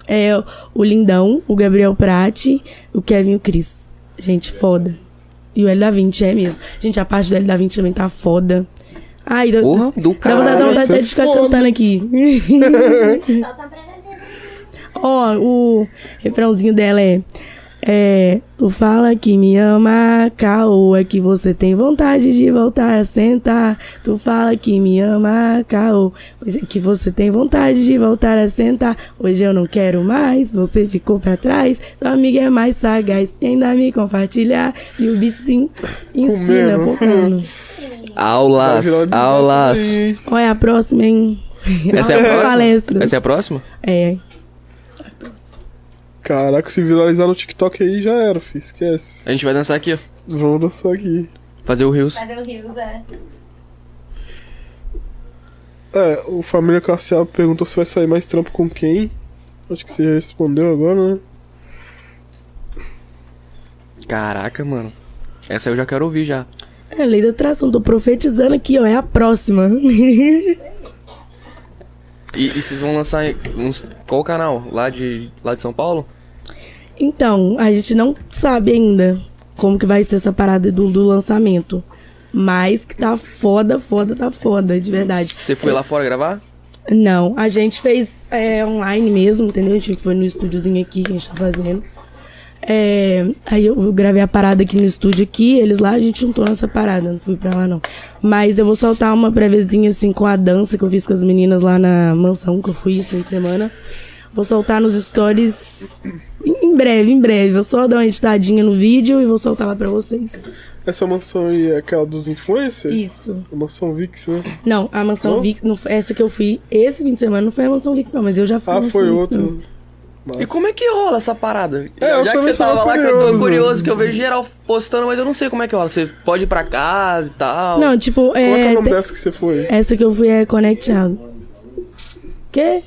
É o Lindão, o Gabriel Prati, o Kevin e o Cris. Gente, foda. E o L da 20 é mesmo. Gente, a parte do L da 20 também tá foda. Ai, dá, Porra, do dá vontade, dá vontade de ficar é foda. cantando aqui. Solta pra fazer. Ó, o refrãozinho dela é. É, tu fala que me ama, caô, é que você tem vontade de voltar a sentar. Tu fala que me ama, caô, hoje é que você tem vontade de voltar a sentar. Hoje eu não quero mais, você ficou pra trás. Sua amiga é mais sagaz, e ainda me compartilhar. E o beat sim ensina, pô, mano. Aulas, aulas. Olha a próxima, hein? Essa é a próxima? Palestra. Essa é a próxima? É. Caraca, se viralizar no TikTok aí já era, fi. Esquece. A gente vai dançar aqui, ó. Vamos dançar aqui. Fazer o Rios. Fazer o Rios, é. É, o Família Classe A perguntou se vai sair mais trampo com quem. Acho que você já respondeu agora, né? Caraca, mano. Essa eu já quero ouvir já. É, lei da atração, tô profetizando aqui, ó, é a próxima. E, e vocês vão lançar em uns, qual canal? Lá de, lá de São Paulo? Então, a gente não sabe ainda como que vai ser essa parada do, do lançamento. Mas que tá foda, foda, tá foda, de verdade. Você foi lá fora gravar? Não, a gente fez é, online mesmo, entendeu? A gente foi no estúdiozinho aqui que a gente tá fazendo. É, aí eu, eu gravei a parada aqui no estúdio aqui, eles lá, a gente juntou nessa parada, não fui pra lá não. Mas eu vou soltar uma préviazinha assim com a dança que eu fiz com as meninas lá na mansão que eu fui esse fim de semana. Vou soltar nos stories em breve, em breve. Eu só dar uma editadinha no vídeo e vou soltar lá pra vocês. Essa mansão aí é aquela dos influencers? Isso. A mansão Vix, né? Não, a mansão Não? Vix, não, essa que eu fui esse fim de semana não foi a mansão Vix não, mas eu já fui Ah, foi Vix, outra. Massa. E como é que rola essa parada? É, eu Já que também você tava lá, que eu tô curioso. curioso, que eu vejo geral postando, mas eu não sei como é que rola. Você pode ir pra casa e tal. Não, tipo, Como é que é é, o nome tem- dessa que você foi? essa que eu fui é Conectado. Quê?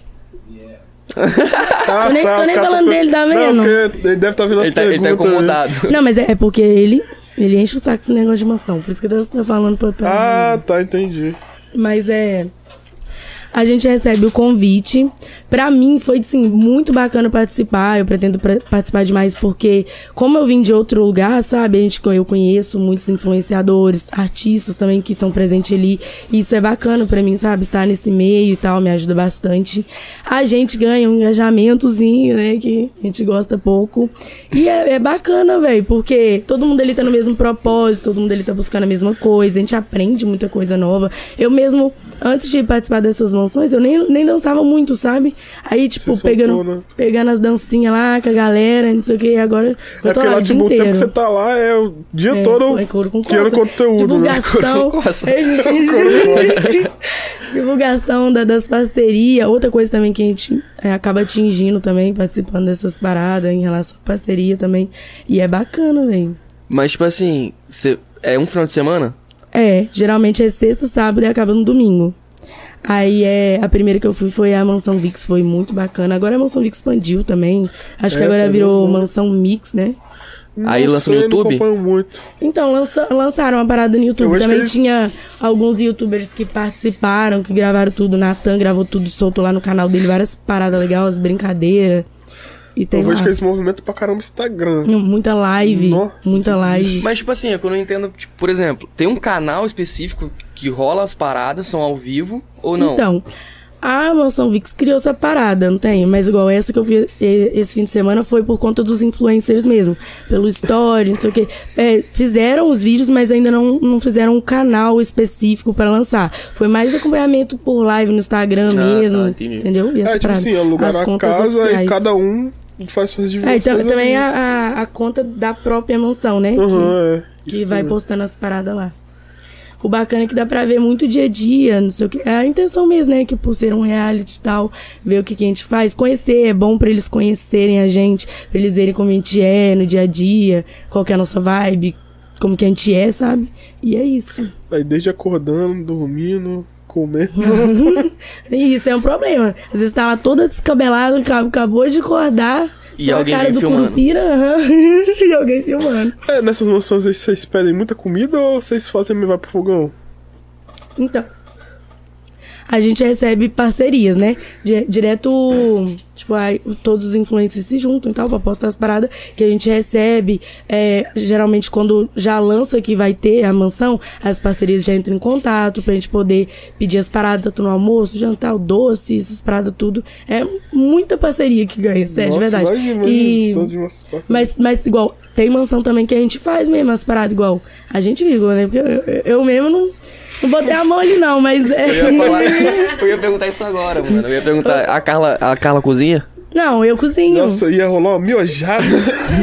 Ah, Tô nem- tô os nem falando tão- dele, tá Não, vendo? porque ele deve estar vindo as ele, tá, ele tá perguntas. aí. incomodado. Não, mas é, é porque ele, ele enche o saco desse negócio de mansão. Por isso que eu tô, tô falando pra, pra Ah, tá, entendi. Mas é. A gente recebe o convite. Pra mim foi, assim, muito bacana participar. Eu pretendo participar demais porque, como eu vim de outro lugar, sabe? A gente, eu conheço muitos influenciadores, artistas também que estão presentes ali. E isso é bacana pra mim, sabe? Estar nesse meio e tal, me ajuda bastante. A gente ganha um engajamentozinho, né? Que a gente gosta pouco. E é, é bacana, velho, porque todo mundo ali tá no mesmo propósito, todo mundo ali tá buscando a mesma coisa, a gente aprende muita coisa nova. Eu mesmo, antes de participar dessas mansões, eu nem, nem dançava muito, sabe? Aí, tipo, Se pegando, soltou, né? pegando as dancinhas lá com a galera, não sei o que, agora eu É tô porque lá lá, tipo, o tempo que você tá lá é o dia É, todo é couro com criando coça. conteúdo, né? Divulgação. Couro com coça. É, Divulgação da- das parcerias. Outra coisa também que a gente é, acaba atingindo também, participando dessas paradas em relação à parceria também. E é bacana, velho. Mas, tipo assim, você, é um final de semana? É, geralmente é sexta, sábado e acaba no domingo. Aí é. A primeira que eu fui foi a Mansão Vix, foi muito bacana. Agora a Mansão Vix expandiu também. Acho que É, agora tá virou bom. Mansão Mix, né? Aí Não lança no YouTube? Não muito. Então, lança- lançaram uma parada no YouTube. que Também eles- tinha alguns youtubers que participaram, que gravaram tudo. Natan gravou tudo, soltou lá no canal dele várias paradas legais, brincadeiras. E tem eu vejo lá. que eles movimentam pra caramba o Instagram. muita live, muita live. Mas, tipo assim, é que eu não entendo, tipo, por exemplo, tem um canal específico que rola as paradas, são ao vivo, ou não? Então, a Mansão Vix criou essa parada, não tem? Mas igual essa que eu vi esse fim de semana foi por conta dos influencers mesmo. Pelo story, não sei o quê. É, fizeram os vídeos, mas ainda não, não fizeram um canal específico pra lançar. Foi mais acompanhamento por live no Instagram tá, mesmo. entendi. entendeu? E essa É, tipo parada. assim, alugar As a contas casa oficiais. e cada um faz suas É, diversões. então, também a, a, a conta da própria mansão, né? Que- Aham, é. que vai também. postando as paradas lá. O bacana é que dá pra ver muito dia a dia, não sei o que. É a intenção mesmo, né? Que por ser um reality e tal, ver o que, que a gente faz. Conhecer, é bom pra eles conhecerem a gente, pra eles verem como a gente é no dia a dia, qual que é a nossa vibe, como que a gente é, sabe? E é isso. Aí desde acordando, dormindo, comendo. Isso é um problema. Às vezes tá lá toda descabelada, acab- acabou de acordar. E só a alguém cara vem do filmando. Curupira, aham, e alguém filmando. é, nessas aí vocês pedem muita comida ou vocês fazem e vai pro fogão? Então, a gente recebe parcerias, né? Di- Direto, tipo, aí todos os influencers se juntam e tal, pra postar as paradas que a gente recebe. É, geralmente, quando já lança que vai ter a mansão, as parcerias já entram em contato pra gente poder pedir as paradas, tanto no almoço, jantar, o doce, essas paradas, tudo. É muita parceria que ganha, sério, de verdade. imagina, e... Mas, mas igual, tem mansão também que a gente faz mesmo as paradas igual. A gente vírgula, né? Porque eu, eu- eu mesmo não, não botei a mão ali não, mas é. Eu ia, falar, eu ia perguntar isso agora, mano. Eu ia perguntar, a Carla, a Carla cozinha? Não, eu cozinho. Nossa, ia rolar uma miojada.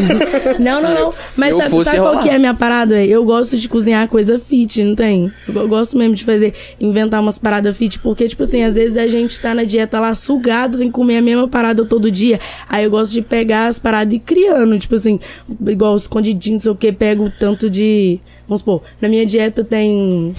não, não, não. Mas sabe, sabe qual rolar. que é a minha parada? Eu gosto de cozinhar coisa fit, não tem? Eu go- gosto mesmo de fazer, inventar umas paradas fit, porque, tipo assim, às vezes a gente tá na dieta lá sugado, tem que comer a mesma parada todo dia. Aí eu gosto de pegar as paradas e ir criando, tipo assim, igual escondidinho, não sei o que, pego tanto de. Vamos supor, na minha dieta tem.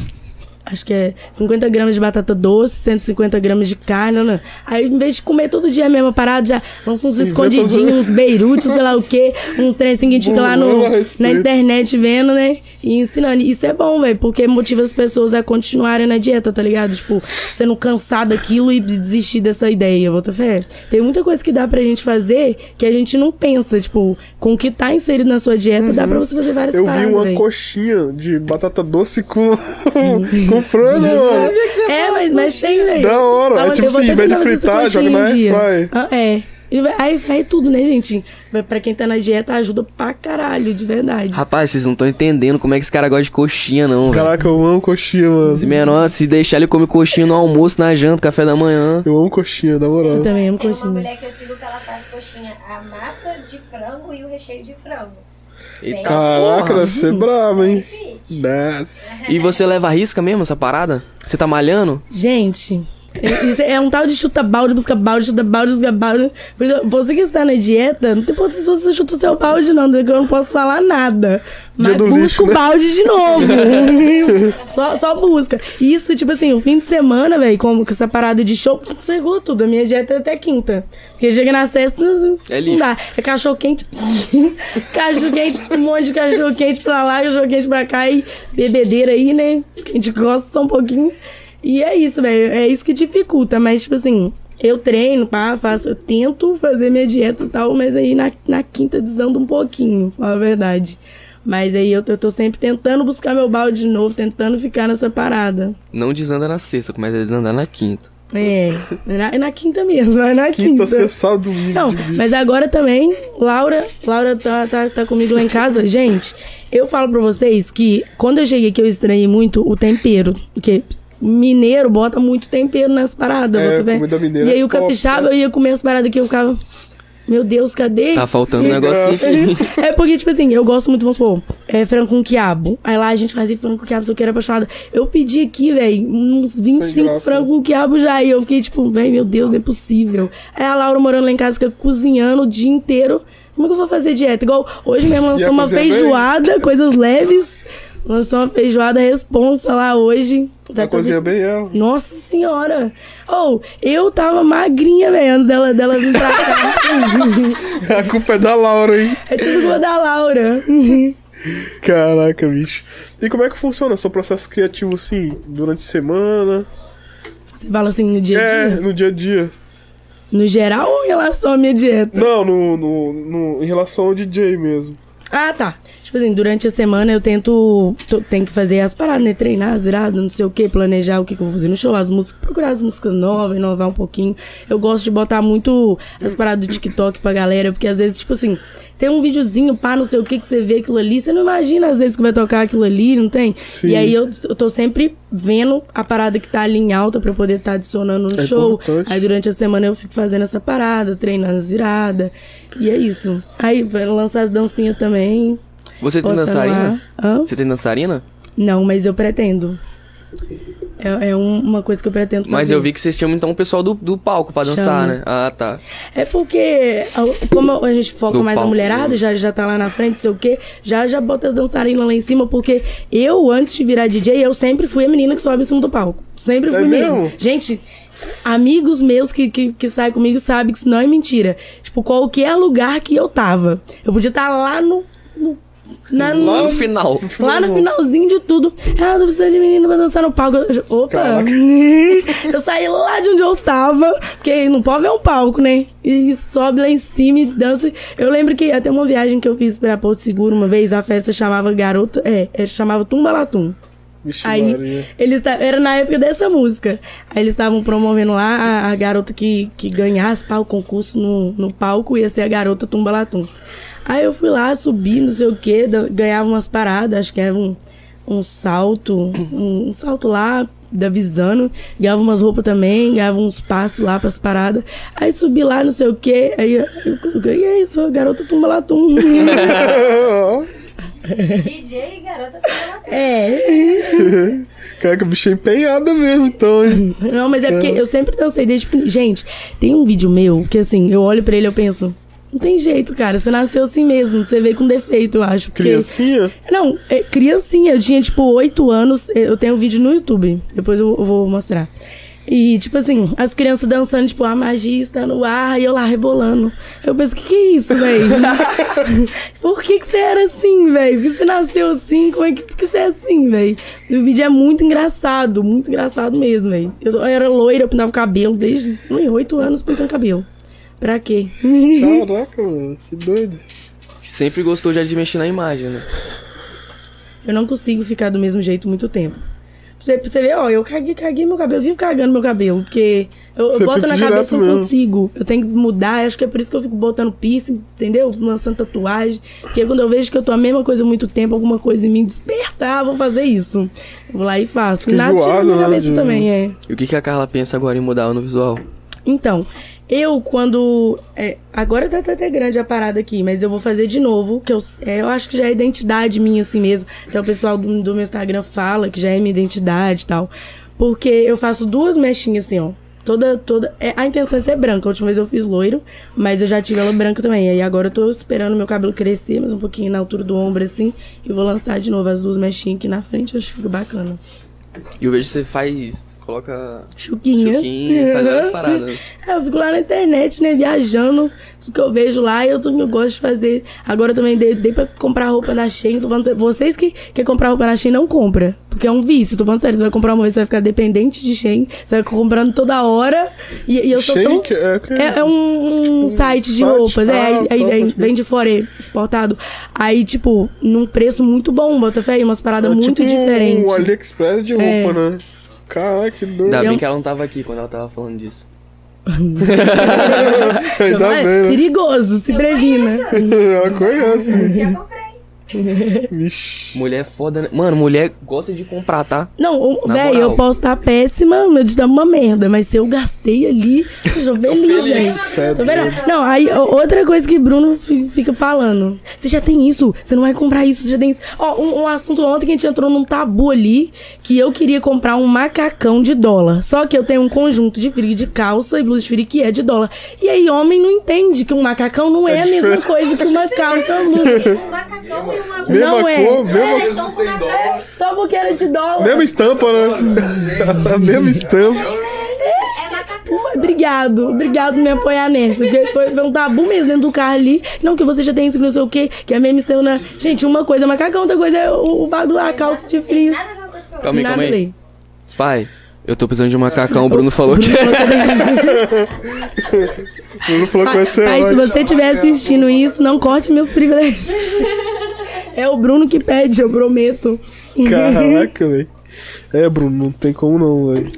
Acho que é 50 gramas de batata doce, 150 gramas de carne. Aí, em vez de comer todo dia a mesma parada, já lança uns escondidinhos, uns beirutes, sei lá o quê, uns trem assim que a gente fica lá no, na internet vendo, né? E ensinando. Isso é bom, velho, porque motiva as pessoas a continuarem na dieta, tá ligado? Tipo, sendo cansado daquilo e desistir dessa ideia, bota fé. Tem muita coisa que dá pra gente fazer que a gente não pensa. Tipo, com o que tá inserido na sua dieta, dá pra você fazer várias Eu vi paradas, uma véi. coxinha de batata doce com, com frango, mano. É, mas, mas tem, velho. Da hora. É tipo assim, em vez de fritar, joga coxinha na um airfryer. Ah, é. E vai- Aí fry tudo, né, gente? Pra quem tá na dieta, ajuda pra caralho, de verdade. Rapaz, vocês não estão entendendo como é que esse cara gosta de coxinha, não. Caraca, eu amo coxinha, mano. Se menor, se deixar ele comer coxinha no almoço, na janta, café da manhã. Eu amo coxinha, na moral. Eu também amo Tem uma coxinha. mulher que eu sigo que ela faz coxinha, a massa de frango e o recheio de frango. Eita, Caraca, deve ser brabo, hein? E você leva a risca mesmo essa parada? Você tá malhando? Gente, é um tal de chuta balde, busca balde, chuta balde, busca balde. Você que está na dieta, não tem importância se você chuta o seu balde, não, porque eu não posso falar nada. Mas do busca lixo, o né? balde de novo. só, só busca. Isso, tipo assim, o fim de semana, velho, como com essa parada de show, chegou tudo. A minha dieta é até quinta. Porque chega na sexta, não, É não lixo. dá. É cachorro quente. cachorro quente, um monte de cachorro quente pra lá, cachorro quente pra cá e bebedeira aí, né? Que a gente gosta só um pouquinho. E é isso, velho. É isso que dificulta. Mas, tipo assim, eu treino, pá, faço, eu tento fazer minha dieta e tal, mas aí na, na quinta desando um pouquinho, fala a verdade. Mas aí eu, eu tô sempre tentando buscar meu balde de novo, tentando ficar nessa parada. Não desanda na sexta, começa a desandar na quinta. É, na, na quinta mesmo, é na Quinta, quinta. sexta, sábado, domingo. Não, mas agora também, Laura, Laura tá, tá, tá comigo lá em casa. Gente, eu falo pra vocês que quando eu cheguei aqui eu estranhei muito o tempero. Porque mineiro bota muito tempero nas paradas. É, mineira E aí é o capixaba cara. eu ia comer as paradas que eu ficava. Meu Deus, cadê? Tá faltando um negocinho aqui. É porque, tipo assim, eu gosto muito, vamos supor, é, frango com quiabo. Aí lá a gente fazia frango com quiabo, se eu quero apaixonada. Eu pedi aqui, velho, uns 25 graça. frangos com quiabo já. E eu fiquei, tipo, velho, meu Deus, não é possível. Aí a Laura morando lá em casa fica cozinhando o dia inteiro. Como é que eu vou fazer dieta? Igual hoje mesmo lançou uma cozinha bem? feijoada, coisas leves. Lançou uma feijoada responsa lá hoje. Tá A cozinha bem ela. nossa senhora! Ou, eu tava magrinha, velho, antes dela, dela vir pra cá. A culpa é da Laura, hein? é tudo culpa da Laura. Caraca, bicho. E como é que funciona seu processo criativo, assim, durante a semana? Você fala assim no dia a É, dia? no dia a dia. No geral ou em relação à minha dieta? Não, no, no, no- em relação ao DJ mesmo. Ah, tá. Tipo assim, durante a semana eu tento. tô- tenho que fazer as paradas, né? Treinar as viradas, não sei o que, planejar o que, que eu vou fazer no show, as músicas, procurar as músicas novas, inovar um pouquinho. Eu gosto de botar muito as paradas do TikTok pra galera, porque às vezes, tipo assim, tem um videozinho, pá, não sei o que, que você vê aquilo ali, você não imagina às vezes que vai tocar aquilo ali, não tem? Sim. E aí eu, eu tô sempre vendo a parada que tá ali em alta pra eu poder estar adicionando no É show. importante. Aí durante a semana eu fico fazendo essa parada, treinando as viradas. E é isso. Aí vai lançar as dancinhas também. Você tem dançarina? Você tem dançarina? Não, mas eu pretendo. É, é um- uma coisa que eu pretendo fazer. Mas eu vi que vocês tinham então o pessoal do, do palco pra dançar, Chama. né? Ah, tá. É porque, como a gente foca Do mais na mulherada, já, já tá lá na frente, sei o quê, já, já bota as dançarinas lá em cima, porque eu, antes de virar DJ, eu sempre fui a menina que sobe em cima do palco. Sempre É fui mesmo. mesmo? Gente, amigos meus que, que, que saem comigo sabem que isso não é mentira. Tipo, qualquer lugar que eu tava, eu podia estar lá no. no na, Lá no final. Lá no finalzinho de tudo. Ah, tô precisando de menina pra dançar no palco. Eu- Opa! Eu saí lá de onde eu tava, porque não pode ver um palco, né? E sobe lá em cima e dança. Eu lembro que até uma viagem que eu fiz pra Porto Seguro uma vez, a festa chamava Garota. É, é chamava Tumbalatum. Vixe, Aí, Maria. eles era na época dessa música. Aí eles estavam promovendo lá a, a garota que, que ganhasse pá, o concurso no, no palco, ia ser a garota Tumbalatum. Aí eu fui lá, subi, não sei o que, ganhava umas paradas, acho que era um, um salto, um, um salto lá, da Visano, ganhava umas roupas também, ganhava uns passos lá pras paradas. Aí subi lá, não sei o que, aí eu, eu ganhei, sou a garota Tumbalatum. DJ e garota tem é. Caraca, bicho é empenhada mesmo, então, hein? Não, mas é porque eu sempre dancei desde. Gente, tem um vídeo meu que assim, eu olho pra ele e eu penso. Não tem jeito, cara. Você nasceu assim mesmo. Você veio com defeito, eu acho. porque- Criancinha? Não, é, criancinha. Eu tinha, tipo, oito anos. Eu tenho um vídeo no YouTube. Depois eu, eu vou mostrar. E, tipo assim, as crianças dançando, tipo, a magia está no ar e eu lá rebolando. Eu penso, que que é isso, velho? Por que que você era assim, velho? Por que você nasceu assim? Como é que, por que você é assim, velho? O vídeo é muito engraçado, muito engraçado mesmo, velho. Eu, eu era loira, eu pintava o cabelo desde oito anos pintando cabelo. Pra quê? Caraca, mano, que doido. Sempre gostou já de mexer na imagem, né? Eu não consigo ficar do mesmo jeito muito tempo. Você, você vê, ó, eu caguei, caguei meu cabelo, eu vivo cagando meu cabelo, porque eu, eu boto na cabeça, eu não consigo. Eu tenho que mudar, acho que é por isso que eu fico botando piercing, entendeu? Lançando tatuagem. Porque quando eu vejo que eu tô a mesma coisa há muito tempo, alguma coisa em mim despertar, vou fazer isso. Vou lá e faço. Fica e nada tira minha cabeça de- também, é. E o que, que a Carla pensa agora em mudar no visual? Então, eu quando. é, agora tá tá até grande a parada aqui, mas eu vou fazer de novo, que eu, é, eu acho que já é identidade minha assim mesmo. Então o pessoal do, do meu Instagram fala que já é minha identidade e tal. Porque eu faço duas mechinhas assim, ó. Toda, toda. É, a intenção é ser branca. A última vez eu fiz loiro, mas eu já tive ela branca também. Aí agora eu tô esperando meu cabelo crescer, mas um pouquinho na altura do ombro, assim. E vou lançar de novo as duas mechinhas aqui na frente, acho que fica bacana. E eu vejo que você faz coloca Chuquinha. chuquinha, faz várias paradas. É, eu fico lá na internet, né, viajando, tudo que eu vejo lá, eu, eu gosto de fazer. Agora eu também dei, dei pra comprar roupa na Shein, tô falando sério. Vocês que querem comprar roupa na Shein, não compra, porque é um vício, tô falando sério, você vai comprar uma vez, você vai ficar dependente de Shein, você vai comprando toda hora, e, e eu sou Shein tão... é- é é, é um, um site de site? roupas, é, Ah, aí, tá, aí vem, de fora, é exportado. Aí, tipo, num preço muito bom, bota fé, aí, umas paradas É muito tipo diferentes. um AliExpress de É. roupa, né? Caraca, que doido. Ainda Eu- bem que ela não tava aqui quando ela tava falando disso. Ainda bem, né? Perigoso, se previna. Ela conhece. Já comprei. Mulher é foda, né? Mano, mulher gosta de comprar, tá? Não, o- Na véi, moral. eu posso estar péssima, meu Deus, uma merda, mas se eu gastei ali, eu sou feliz, velho. É. Não, aí outra coisa que Bruno fi- fica falando. Você já tem isso, você não vai comprar isso, você já tem isso. Ó, um, um assunto ontem que a gente entrou num tabu ali, que eu queria comprar um macacão de dólar. Só que eu tenho um conjunto de frio de calça e blusa de frio que é de dólar. E aí, homem não entende que um macacão não é, É a mesma diferente. coisa que uma calça ou blusa. Um macacão uma Mesma Não é. cor, mesma, É, macacão. Só porque era de dólar. mesma estampa, né? A mesma estampa. É Obrigado, obrigado por me apoiar nessa. Porque foi, foi um tabu mesmo dentro do carro ali. Não, que você já tem isso, que não sei o quê, que a mesma estampa. na- Gente, uma coisa é macacão, outra coisa é o, o bagulho lá, a calça de frio. Calma aí, calma aí. Pai, eu tô precisando de um macacão, o Bruno falou que. O Bruno falou que vai ser Pai, se você estiver assistindo isso, não corte meus privilégios. É o Bruno que pede, eu prometo. Caraca, velho. É, Bruno, não tem como não, velho.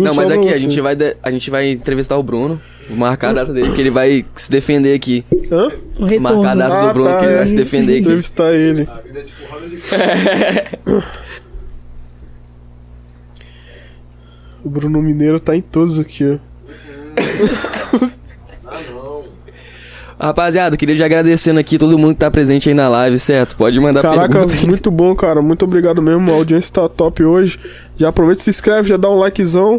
Não, mas aqui, a gente, vai de- a gente vai entrevistar o Bruno. Vou marcar a data dele, que ele vai se defender aqui. Hã? Retorno. Marcar a data do Bruno, que ele vai se defender aqui. Entrevistar ele. O Bruno Mineiro tá em todos aqui, ó. Rapaziada, queria já agradecendo aqui todo mundo que tá presente aí na live, certo? Pode mandar Caraca, pergunta. muito bom, cara. Muito obrigado mesmo. A audiência tá top hoje. Já aproveita, se inscreve, já dá um likezão.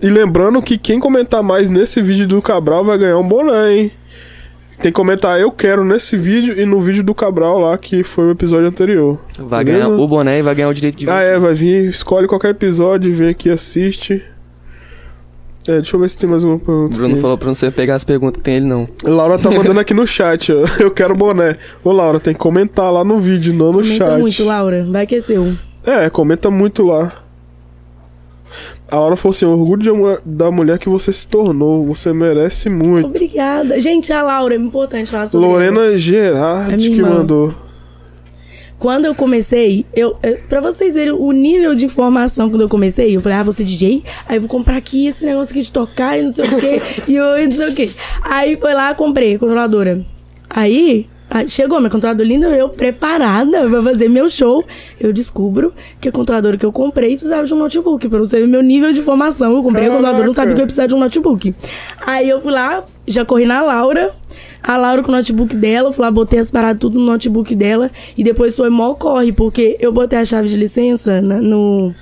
E lembrando que quem comentar mais nesse vídeo do Cabral vai ganhar um boné, hein? Tem que comentar eu quero nesse vídeo e no vídeo do Cabral lá, que foi o episódio anterior. Vai Beleza? ganhar o boné e vai ganhar o direito de Ah, é, vai vir, escolhe qualquer episódio, vem aqui, assiste. É, deixa eu ver se tem mais uma O pergunta. Bruno aqui. falou pra não você pegar as perguntas que tem ele, não. Laura tá mandando aqui no chat, ó. Eu quero boné. Ô, Laura, tem que comentar lá no vídeo, não no Comenta chat. muito, Laura. Vai que é seu. É, comenta muito lá. A Laura falou assim: orgulho da mulher que você se tornou. Você merece muito. Obrigada. Gente, a Laura, é importante falar sobre ela. Lorena Gerard É que irmã. mandou. Quando eu comecei, eu, eu, pra vocês verem o nível de informação quando eu comecei, eu falei, ah, ser DJ, aí eu vou comprar aqui esse negócio aqui de tocar e não sei o quê, e eu não sei o quê. Aí foi lá, comprei a controladora. Aí, chegou minha controladora linda, eu preparada pra fazer meu show, eu descubro que a controladora que eu comprei precisava de um notebook, pra você ver meu nível de formação. Eu comprei a controladora, não sabia que eu ia precisar de um notebook. Aí eu fui lá, já corri na Laura, a Laura com o notebook dela, eu fui lá, botei as paradas tudo no notebook dela. E depois foi mó corre, porque eu botei a chave de licença na- no,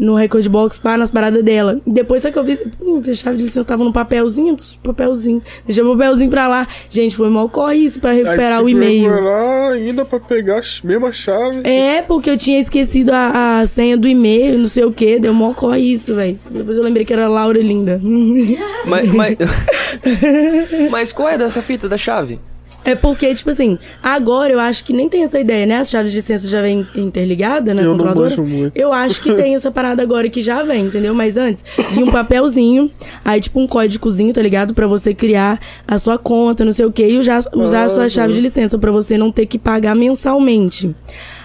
no record box pá, nas paradas dela. E depois só que eu vi, hum, a chave de licença tava no papelzinho, papelzinho. Deixei o papelzinho pra lá. Gente, foi mó corre isso pra recuperar Aí, o tipo, e-mail. lá ainda pra pegar a mesma chave. É, porque eu tinha esquecido a, a senha do e-mail, não sei o que, deu mó corre isso, velho. Depois eu lembrei que era Laura Linda. Mas, mas... mas qual é dessa fita da chave? É porque, tipo assim, agora eu acho que nem tem essa ideia, né? As chaves de licença já vem interligada, né? Eu não manjo muito. Eu acho que tem essa parada agora que já vem, entendeu? Mas antes, vinha um papelzinho, aí tipo um códigozinho, tá ligado? Pra você criar a sua conta, não sei o quê, e usar, usar a sua Ah, chave de licença pra você não ter que pagar mensalmente.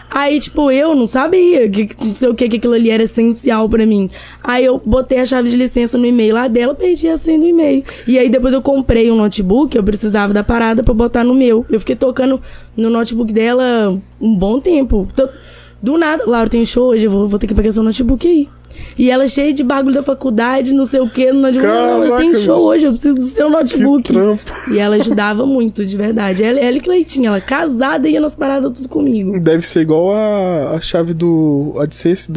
Aí, tipo, eu não sabia que não sei o que, que aquilo ali era essencial pra mim. Aí eu botei a chave de licença no e-mail lá dela, perdi a senha do e-mail. E aí depois eu comprei um notebook, eu precisava da parada pra botar no meu. Eu fiquei tocando no notebook dela um bom tempo. Do nada, Laura, tem show hoje, eu vou, vou ter que pegar seu notebook aí. E ela cheia de bagulho da faculdade, não sei o notebook. Não, eu tenho Caraca, show hoje, eu preciso do seu notebook. E ela ajudava muito, de verdade. Ela, ela e Cleitinha, ela casada ia nas paradas tudo comigo. Deve ser igual a, a chave do AdSense